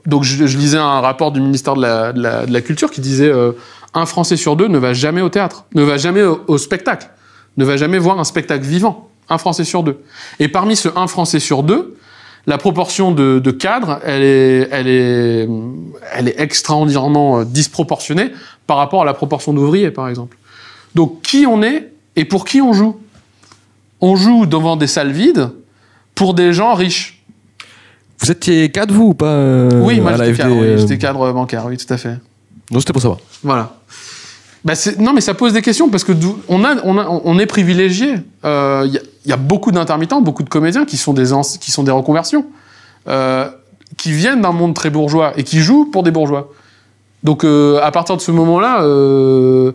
Donc, je, lisais un rapport du ministère de la, de la, Culture qui disait euh, un Français sur deux ne va jamais au théâtre, ne va jamais au spectacle, ne va jamais voir un spectacle vivant. Un Français sur deux. Et parmi ce un Français sur deux, la proportion de, de cadres, elle est, elle, est, elle est extraordinairement disproportionnée par rapport à la proportion d'ouvriers, par exemple. Donc, qui on est et pour qui on joue? On joue devant des salles vides pour des gens riches. Vous étiez cadre, vous, ou pas euh, oui, moi j'étais cadre, oui, euh, cadre bancaire, oui, tout à fait. Non, c'était pour savoir. Voilà. Bah, non, mais ça pose des questions parce que on, est privilégié. Euh, Il y, a- il y a beaucoup d'intermittents, beaucoup de comédiens qui sont des, qui sont des reconversions, euh, qui viennent d'un monde très bourgeois et qui jouent pour des bourgeois. Donc, euh, à partir de ce moment-là, euh,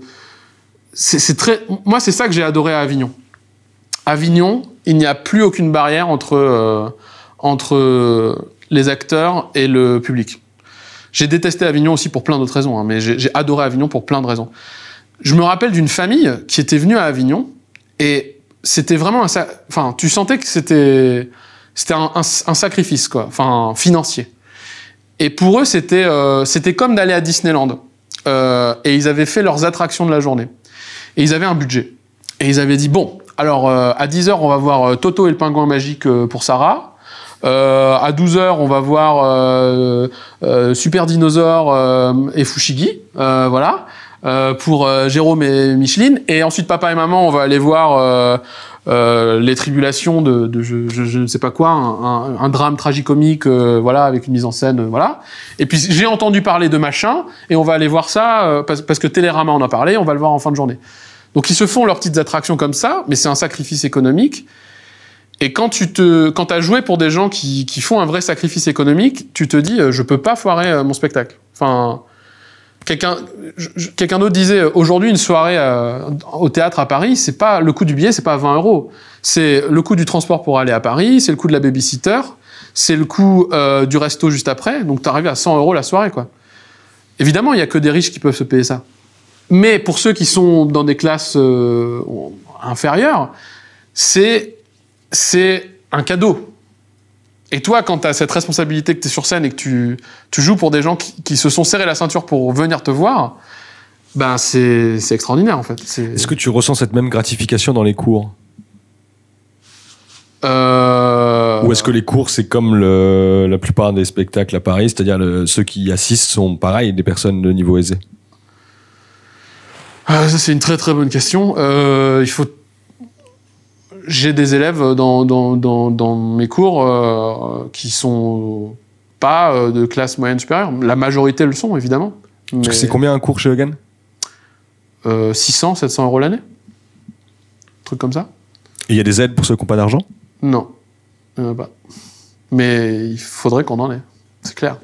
c'est très. Moi, c'est ça que j'ai adoré à Avignon. Avignon, il n'y a plus aucune barrière entre, euh, entre les acteurs et le public. J'ai détesté Avignon aussi pour plein d'autres raisons, hein, mais j'ai adoré Avignon pour plein de raisons. Je me rappelle d'une famille qui était venue à Avignon et c'était vraiment un, enfin, tu sentais que c'était, c'était un, sacrifice quoi, enfin financier. Et pour eux, c'était, euh, c'était comme d'aller à Disneyland. Euh, et ils avaient fait leurs attractions de la journée. Et ils avaient un budget. Et ils avaient dit bon, alors euh, à 10h, on va voir Toto et le pingouin magique pour Sarah. Euh, à 12h, on va voir euh, euh, Super Dinosaure euh, et Fushigi, voilà, pour Jérôme et Micheline. Et ensuite, papa et maman, on va aller voir les tribulations de, de je, je, je ne sais pas quoi, un, un, un drame tragicomique, voilà, avec une mise en scène, voilà. Et puis j'ai entendu parler de machin, et on va aller voir ça parce, parce que Télérama en a parlé, on va le voir en fin de journée. Donc ils se font leurs petites attractions comme ça, mais c'est un sacrifice économique. Et quand tu te, quand as joué pour des gens qui, qui font un vrai sacrifice économique, tu te dis, euh, je peux pas foirer euh, mon spectacle. Enfin, quelqu'un, quelqu'un d'autre disait, euh, aujourd'hui une soirée au théâtre à Paris, c'est pas le coût du billet, c'est pas 20 euros. C'est le coût du transport pour aller à Paris, c'est le coût de la babysitter, c'est le coût du resto juste après. Donc t'arrives à 100 euros la soirée, quoi. Évidemment, il y a que des riches qui peuvent se payer ça. Mais pour ceux qui sont dans des classes inférieures, c'est c'est un cadeau. Et toi, quand tu as cette responsabilité que tu es sur scène et que tu, tu joues pour des gens qui, qui se sont serrés la ceinture pour venir te voir, ben c'est extraordinaire en fait. Est-ce que tu ressens cette même gratification dans les cours? Euh, Ou est-ce que les cours, c'est comme le- la plupart des spectacles à Paris, c'est-à-dire ceux qui assistent sont pareil, des personnes de niveau aisé? Ah, ça, c'est une très très bonne question. Euh, il faut. J'ai des élèves dans, dans, dans, dans mes cours euh, qui sont pas euh, de classe moyenne supérieure. La majorité le sont, évidemment. Mais, c'est combien un cours chez Hogan? Euh, 600, 700 euros l'année Un truc comme ça Et il y a des aides pour ceux qui n'ont pas d'argent? Non, il n'y en a pas. Mais il faudrait qu'on en ait, c'est clair.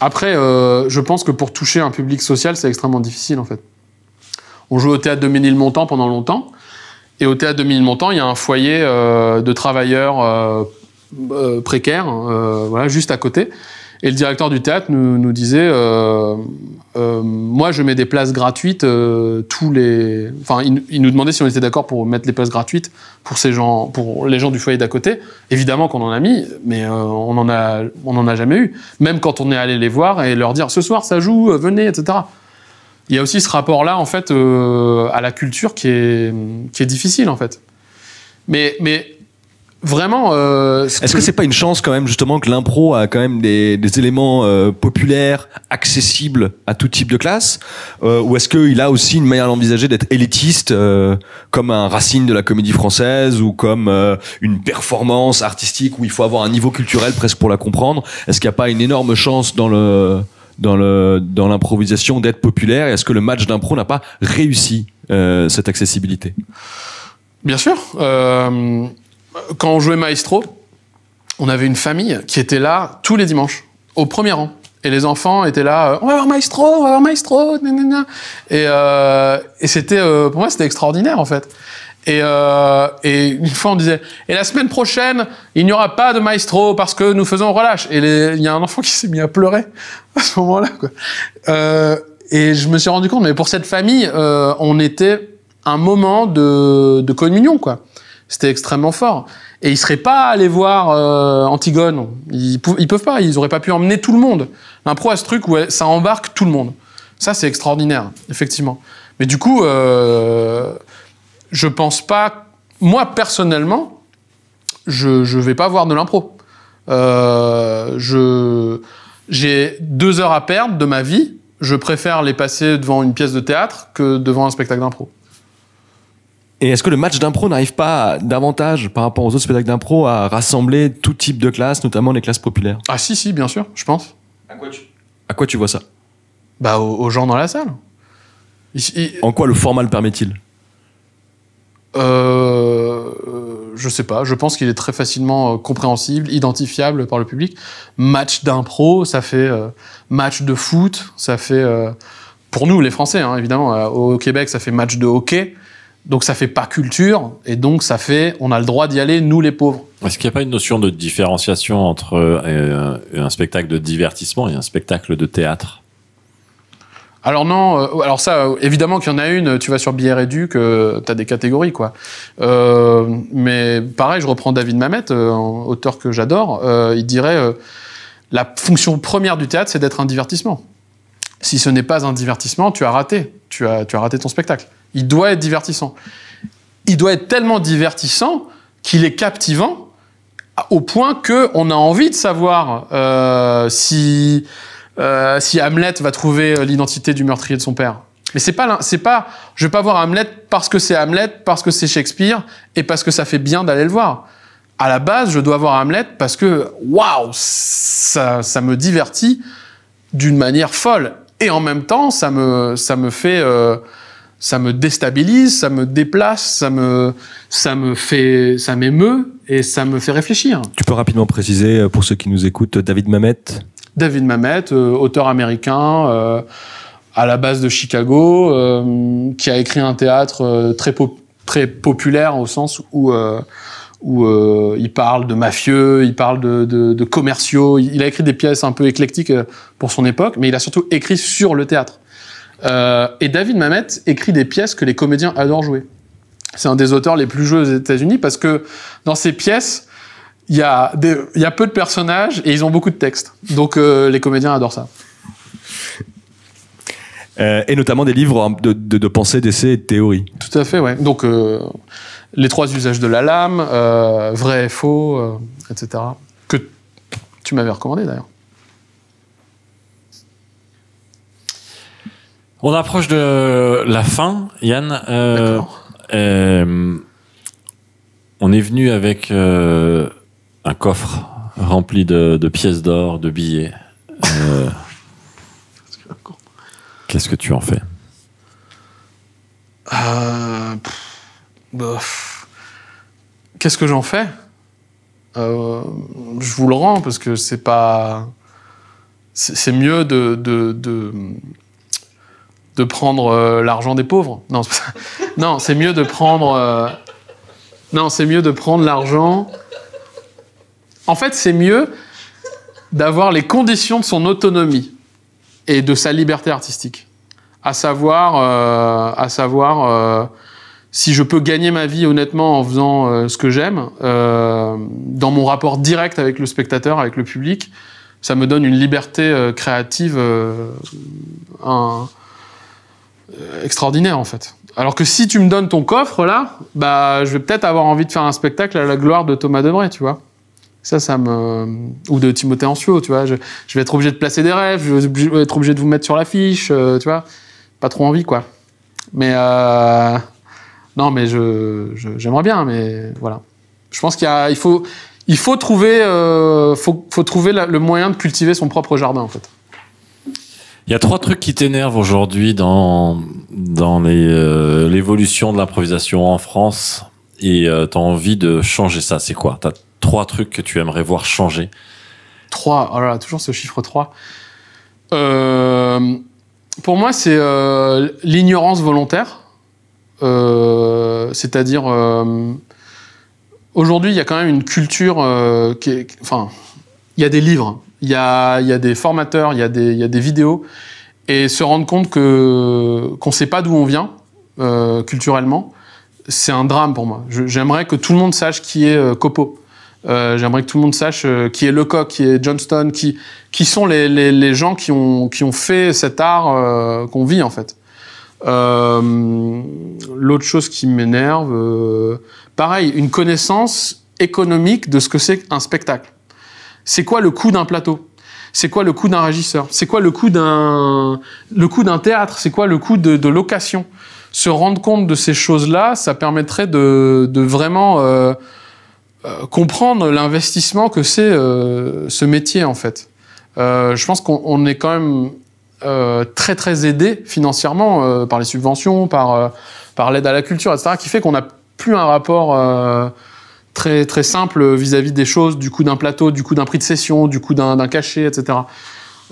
Après, euh, je pense que pour toucher un public social, c'est extrêmement difficile en fait. On joue au théâtre de Ménilmontant pendant longtemps, et au théâtre de Ménilmontant, il y a un foyer euh, de travailleurs euh, euh, précaires, euh, voilà, juste à côté. Et le directeur du théâtre nous, disait, moi, je mets des places gratuites tous les. Enfin, il, nous demandait si on était d'accord pour mettre les places gratuites pour ces gens, pour les gens du foyer d'à côté. Évidemment qu'on en a mis, mais on en a, a jamais eu. Même quand on est allé les voir et leur dire, ce soir, ça joue, venez, etc. Il y a aussi ce rapport-là, en fait, euh, à la culture qui est, qui est difficile, en fait. Mais, mais vraiment. euh, ce Est-ce que c'est pas une chance quand même justement que l'impro a quand même des, des éléments euh, populaires, accessibles à tout type de classe euh, Ou est-ce qu'il a aussi une manière d'envisager d'être élitiste, euh, comme un Racine de la comédie française ou comme euh, une performance artistique où il faut avoir un niveau culturel presque pour la comprendre? Est-ce qu'il n'y a pas une énorme chance dans le dans le dans l'improvisation d'être populaire Et est-ce que le match d'impro n'a pas réussi euh, cette accessibilité? Bien sûr. Euh, quand on jouait Maestro, on avait une famille qui était là tous les dimanches, au premier rang. Et les enfants étaient là, euh, on va voir Maestro, on va voir Maestro, nanana. Et, euh, et c'était, pour moi, c'était extraordinaire, en fait. Et, euh, et une fois, on disait, et la semaine prochaine, il n'y aura pas de Maestro parce que nous faisons relâche. Et il y a un enfant qui s'est mis à pleurer à ce moment-là. Euh, et je me suis rendu compte, mais pour cette famille, euh, on était un moment de, de communion, quoi. C'était extrêmement fort. Et ils seraient pas allés voir euh, Antigone. Ils, ils peuvent pas. Ils auraient pas pu emmener tout le monde. L'impro a ce truc où ça embarque tout le monde. Ça, c'est extraordinaire, effectivement. Mais du coup, euh, je pense pas. Moi, personnellement, je je vais pas voir de l'impro. Euh, je j'ai deux heures à perdre de ma vie. Je préfère les passer devant une pièce de théâtre que devant un spectacle d'impro. Et est-ce que le match d'impro n'arrive pas davantage par rapport aux autres spectacles d'impro à rassembler tout type de classes, notamment les classes populaires? Ah si, si, bien sûr, je pense. À quoi tu vois ça? Bah, aux, aux gens dans la salle. Il- il- En quoi le format le permet-il? Euh, euh, je sais pas, je pense qu'il est très facilement euh, compréhensible, identifiable par le public. Match d'impro, ça fait match de foot, ça fait, pour nous les Français, hein, évidemment, au Québec, ça fait match de hockey. Donc ça fait pas culture, et donc ça fait, on a le droit d'y aller, nous les pauvres. Est-ce qu'il n'y a pas une notion de différenciation entre un spectacle de divertissement et un spectacle de théâtre? Alors non, euh, alors ça, euh, évidemment qu'il y en a une, tu vas sur Bière et Duc, euh, t'as des catégories, quoi. Mais pareil, je reprends David Mamet, auteur que j'adore, il dirait, la fonction première du théâtre, c'est d'être un divertissement. Si ce n'est pas un divertissement, tu as raté, tu as, tu as raté ton spectacle. Il doit être divertissant. Il doit être tellement divertissant qu'il est captivant au point que on a envie de savoir si euh, si Hamlet va trouver l'identité du meurtrier de son père. Mais c'est pas c'est pas je vais pas voir Hamlet parce que c'est Hamlet, parce que c'est Shakespeare et parce que ça fait bien d'aller le voir. À la base, je dois voir Hamlet parce que waouh, ça ça me divertit d'une manière folle et en même temps, ça me ça me fait euh, ça me déstabilise, ça me déplace, ça me, ça me fait, ça m'émeut et ça me fait réfléchir. Tu peux rapidement préciser euh, pour ceux qui nous écoutent, David Mamet? David Mamet, euh, auteur américain, euh, à la base de Chicago, euh, qui a écrit un théâtre très, po très populaire au sens où, il parle de mafieux, il parle de, de, commerciaux. Il a écrit des pièces un peu éclectiques pour son époque, mais il a surtout écrit sur le théâtre. Et David Mamet écrit des pièces que les comédiens adorent jouer. C'est un des auteurs les plus joués aux États-Unis parce que dans ces pièces, il y, a des, y a peu de personnages et ils ont beaucoup de textes. Donc euh, les comédiens adorent ça. Euh, et notamment des livres de, de, de pensée, d'essais et de théorie. Tout à fait, ouais. Donc euh, les trois usages de la lame, euh, vrai et faux, euh, etc. Que tu m'avais recommandé d'ailleurs. On approche de la fin, Yann. Euh, euh, on est venu avec euh, un coffre rempli de, pièces d'or, de billets. Euh, Qu'est-ce que tu en fais? Bah, Qu'est-ce que j'en fais? Je vous le rends parce que c'est pas. C'est mieux de, de, de prendre euh, l'argent des pauvres. Non, c'est mieux de prendre. Euh, non, c'est mieux de prendre l'argent. En fait, c'est mieux d'avoir les conditions de son autonomie et de sa liberté artistique. À savoir, euh, euh, si je peux gagner ma vie honnêtement en faisant euh, ce que j'aime, dans mon rapport direct avec le spectateur, avec le public, ça me donne une liberté créative, extraordinaire en fait. Alors que si tu me donnes ton coffre là, bah je vais peut-être avoir envie de faire un spectacle à la gloire de Thomas Debray, tu vois. Ça, ça me ou de Timothée Ancio, tu vois. Je, vais être obligé de placer des rêves, je vais être obligé de vous mettre sur l'affiche, euh, tu vois. Pas trop envie quoi. Mais euh... non, mais je j'aimerais bien, mais voilà. Je pense qu'il il faut il faut trouver euh, faut, faut trouver le moyen de cultiver son propre jardin en fait. Il y a trois trucs qui t'énervent aujourd'hui dans dans l'évolution de l'improvisation en France et euh, tu as envie de changer ça. C'est quoi? Trois trucs que tu aimerais voir changer Trois. Oh toujours ce chiffre 3. Euh, pour moi, c'est euh, l'ignorance volontaire. Euh, c'est-à-dire, aujourd'hui, il y a quand même une culture qui est. Enfin, il y a des livres il y a, des formateurs, il y, a des, vidéos, et se rendre compte qu'on ne sait pas d'où on vient culturellement, c'est un drame pour moi. J'aimerais que tout le monde sache qui est Copo. Euh, J'aimerais que tout le monde sache euh, qui est Lecoq, qui est Johnston, qui, qui sont les, les, les gens qui ont, qui ont fait cet art euh, qu'on vit en fait. L'autre chose qui m'énerve, pareil, une connaissance économique de ce que c'est un spectacle. C'est quoi le coût d'un plateau? C'est quoi le coût d'un régisseur? C'est quoi le coût d'un théâtre? C'est quoi le coût de, de, location? Se rendre compte de ces choses-là, ça permettrait de, de vraiment comprendre l'investissement que c'est euh, ce métier en fait. Euh, je pense qu'on est quand même euh, très très aidé financièrement euh, par les subventions, par par l'aide à la culture, etc., qui fait qu'on n'a plus un rapport très très simple vis-à-vis -vis des choses, du coût d'un plateau, du coût d'un prix de session, du coût d'un cachet, etc.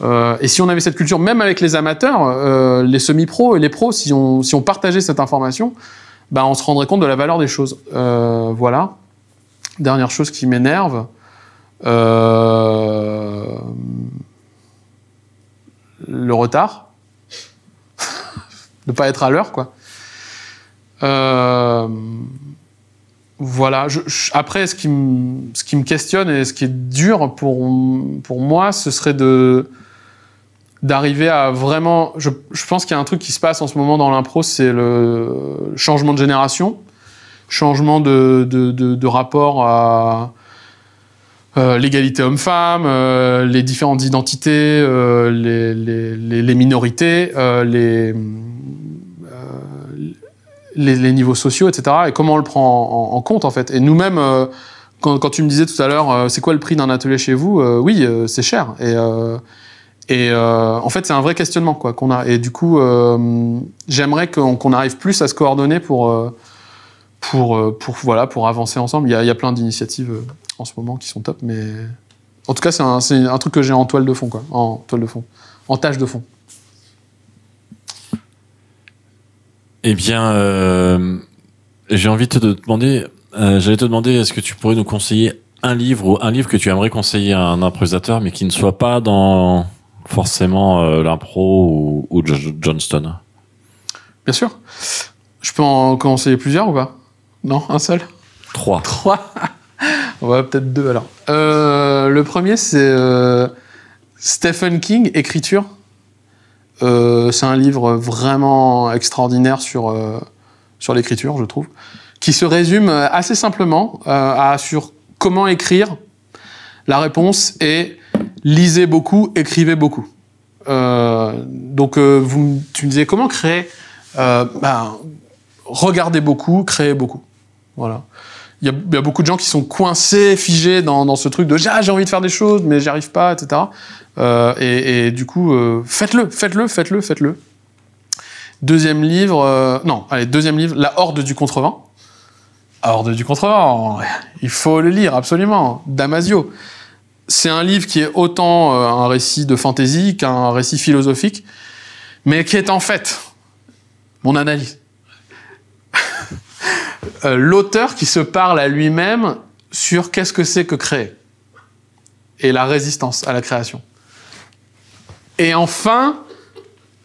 Euh, et si on avait cette culture, même avec les amateurs, euh, les semi-pros et les pros, si on, si on partageait cette information, bah, on se rendrait compte de la valeur des choses. Euh, voilà. Dernière chose qui m'énerve. Euh, le retard. de pas être à l'heure, quoi. Euh, voilà. Après, ce qui, me, ce qui me questionne et ce qui est dur pour, pour moi, ce serait de d'arriver à vraiment. Je, je pense qu'il y a un truc qui se passe en ce moment dans l'impro, c'est le changement de génération. Changement de, de, de, rapport à euh, l'égalité homme-femme, euh, les différentes identités, euh, les, les, les, minorités, les, les, niveaux sociaux, etc. Et comment on le prend en, compte en fait. Et nous-mêmes, quand, quand tu me disais tout à l'heure, c'est quoi le prix d'un atelier chez vous Oui, c'est cher. Et, et en fait, c'est un vrai questionnement qu'on a. Et du coup, j'aimerais qu'on arrive plus à se coordonner pour pour euh, pour voilà pour avancer ensemble. Il y a, il y a plein d'initiatives euh, en ce moment qui sont top, mais en tout cas, c'est un, c'est un truc que j'ai en toile de fond quoi, en toile de fond, en tâche de fond. Eh bien, euh, j'ai envie de te demander, euh, j'allais te demander, est-ce que tu pourrais nous conseiller un livre ou un livre que tu aimerais conseiller à un improvisateur, mais qui ne soit pas dans forcément euh, l'impro ou, ou Jo- Johnston? Bien sûr. Je peux en conseiller plusieurs ou pas? Non, un seul. Trois. Trois. ouais, peut-être deux alors. Euh, le premier, c'est euh, Stephen King, Écriture. Euh, c'est un livre vraiment extraordinaire sur, sur l'écriture, je trouve, qui se résume assez simplement à, sur comment écrire. La réponse est lisez beaucoup, écrivez beaucoup. Donc, vous, tu me disais comment créer ben, Regardez beaucoup, créez beaucoup. Voilà il y, a, beaucoup de gens qui sont coincés, figés dans, ce truc de ah, j'ai envie de faire des choses, mais j'y arrive pas, etc. Euh, et, du coup, euh, faites-le, faites-le, faites-le, faites-le. Deuxième livre, euh, non, allez, deuxième livre, La Horde du Contrevent. Horde du Contrevent, il faut le lire absolument. Damasio. C'est un livre qui est autant un récit de fantaisie qu'un récit philosophique, mais qui est en fait mon analyse. Euh, l'auteur qui se parle à lui-même sur qu'est-ce que c'est que créer et la résistance à la création. Et enfin,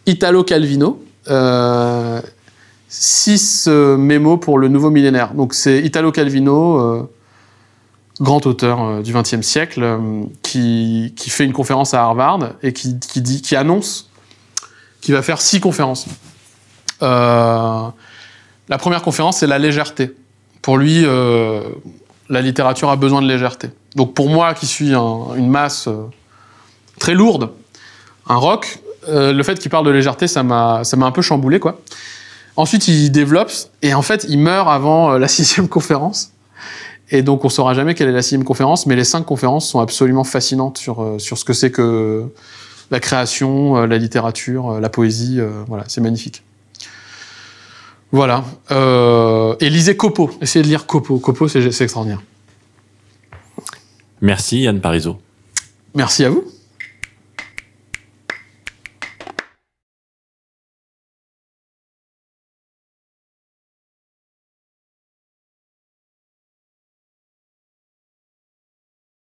Italo Calvino, euh, six euh, mémos pour le nouveau millénaire. Donc c'est Italo Calvino, euh, grand auteur du XXe siècle, qui, qui fait une conférence à Harvard et qui, qui, dit, qui annonce qu'il va faire six conférences. Euh, la première conférence, c'est la légèreté. Pour lui, euh, la littérature a besoin de légèreté. Donc pour moi, qui suis un- une masse euh, très lourde, un rock, euh, le fait qu'il parle de légèreté, ça m'a un peu chamboulé, quoi. Ensuite, il développe, et en fait, il meurt avant la sixième conférence. Et donc, on saura jamais quelle est la sixième conférence, mais les cinq conférences sont absolument fascinantes sur, sur ce que c'est que la création, la littérature, la poésie. voilà, c'est magnifique. Voilà. Euh, et lisez Copo. Essayez de lire Copo. Copo, c'est extraordinaire. Merci Yann Parizeau. Merci à vous.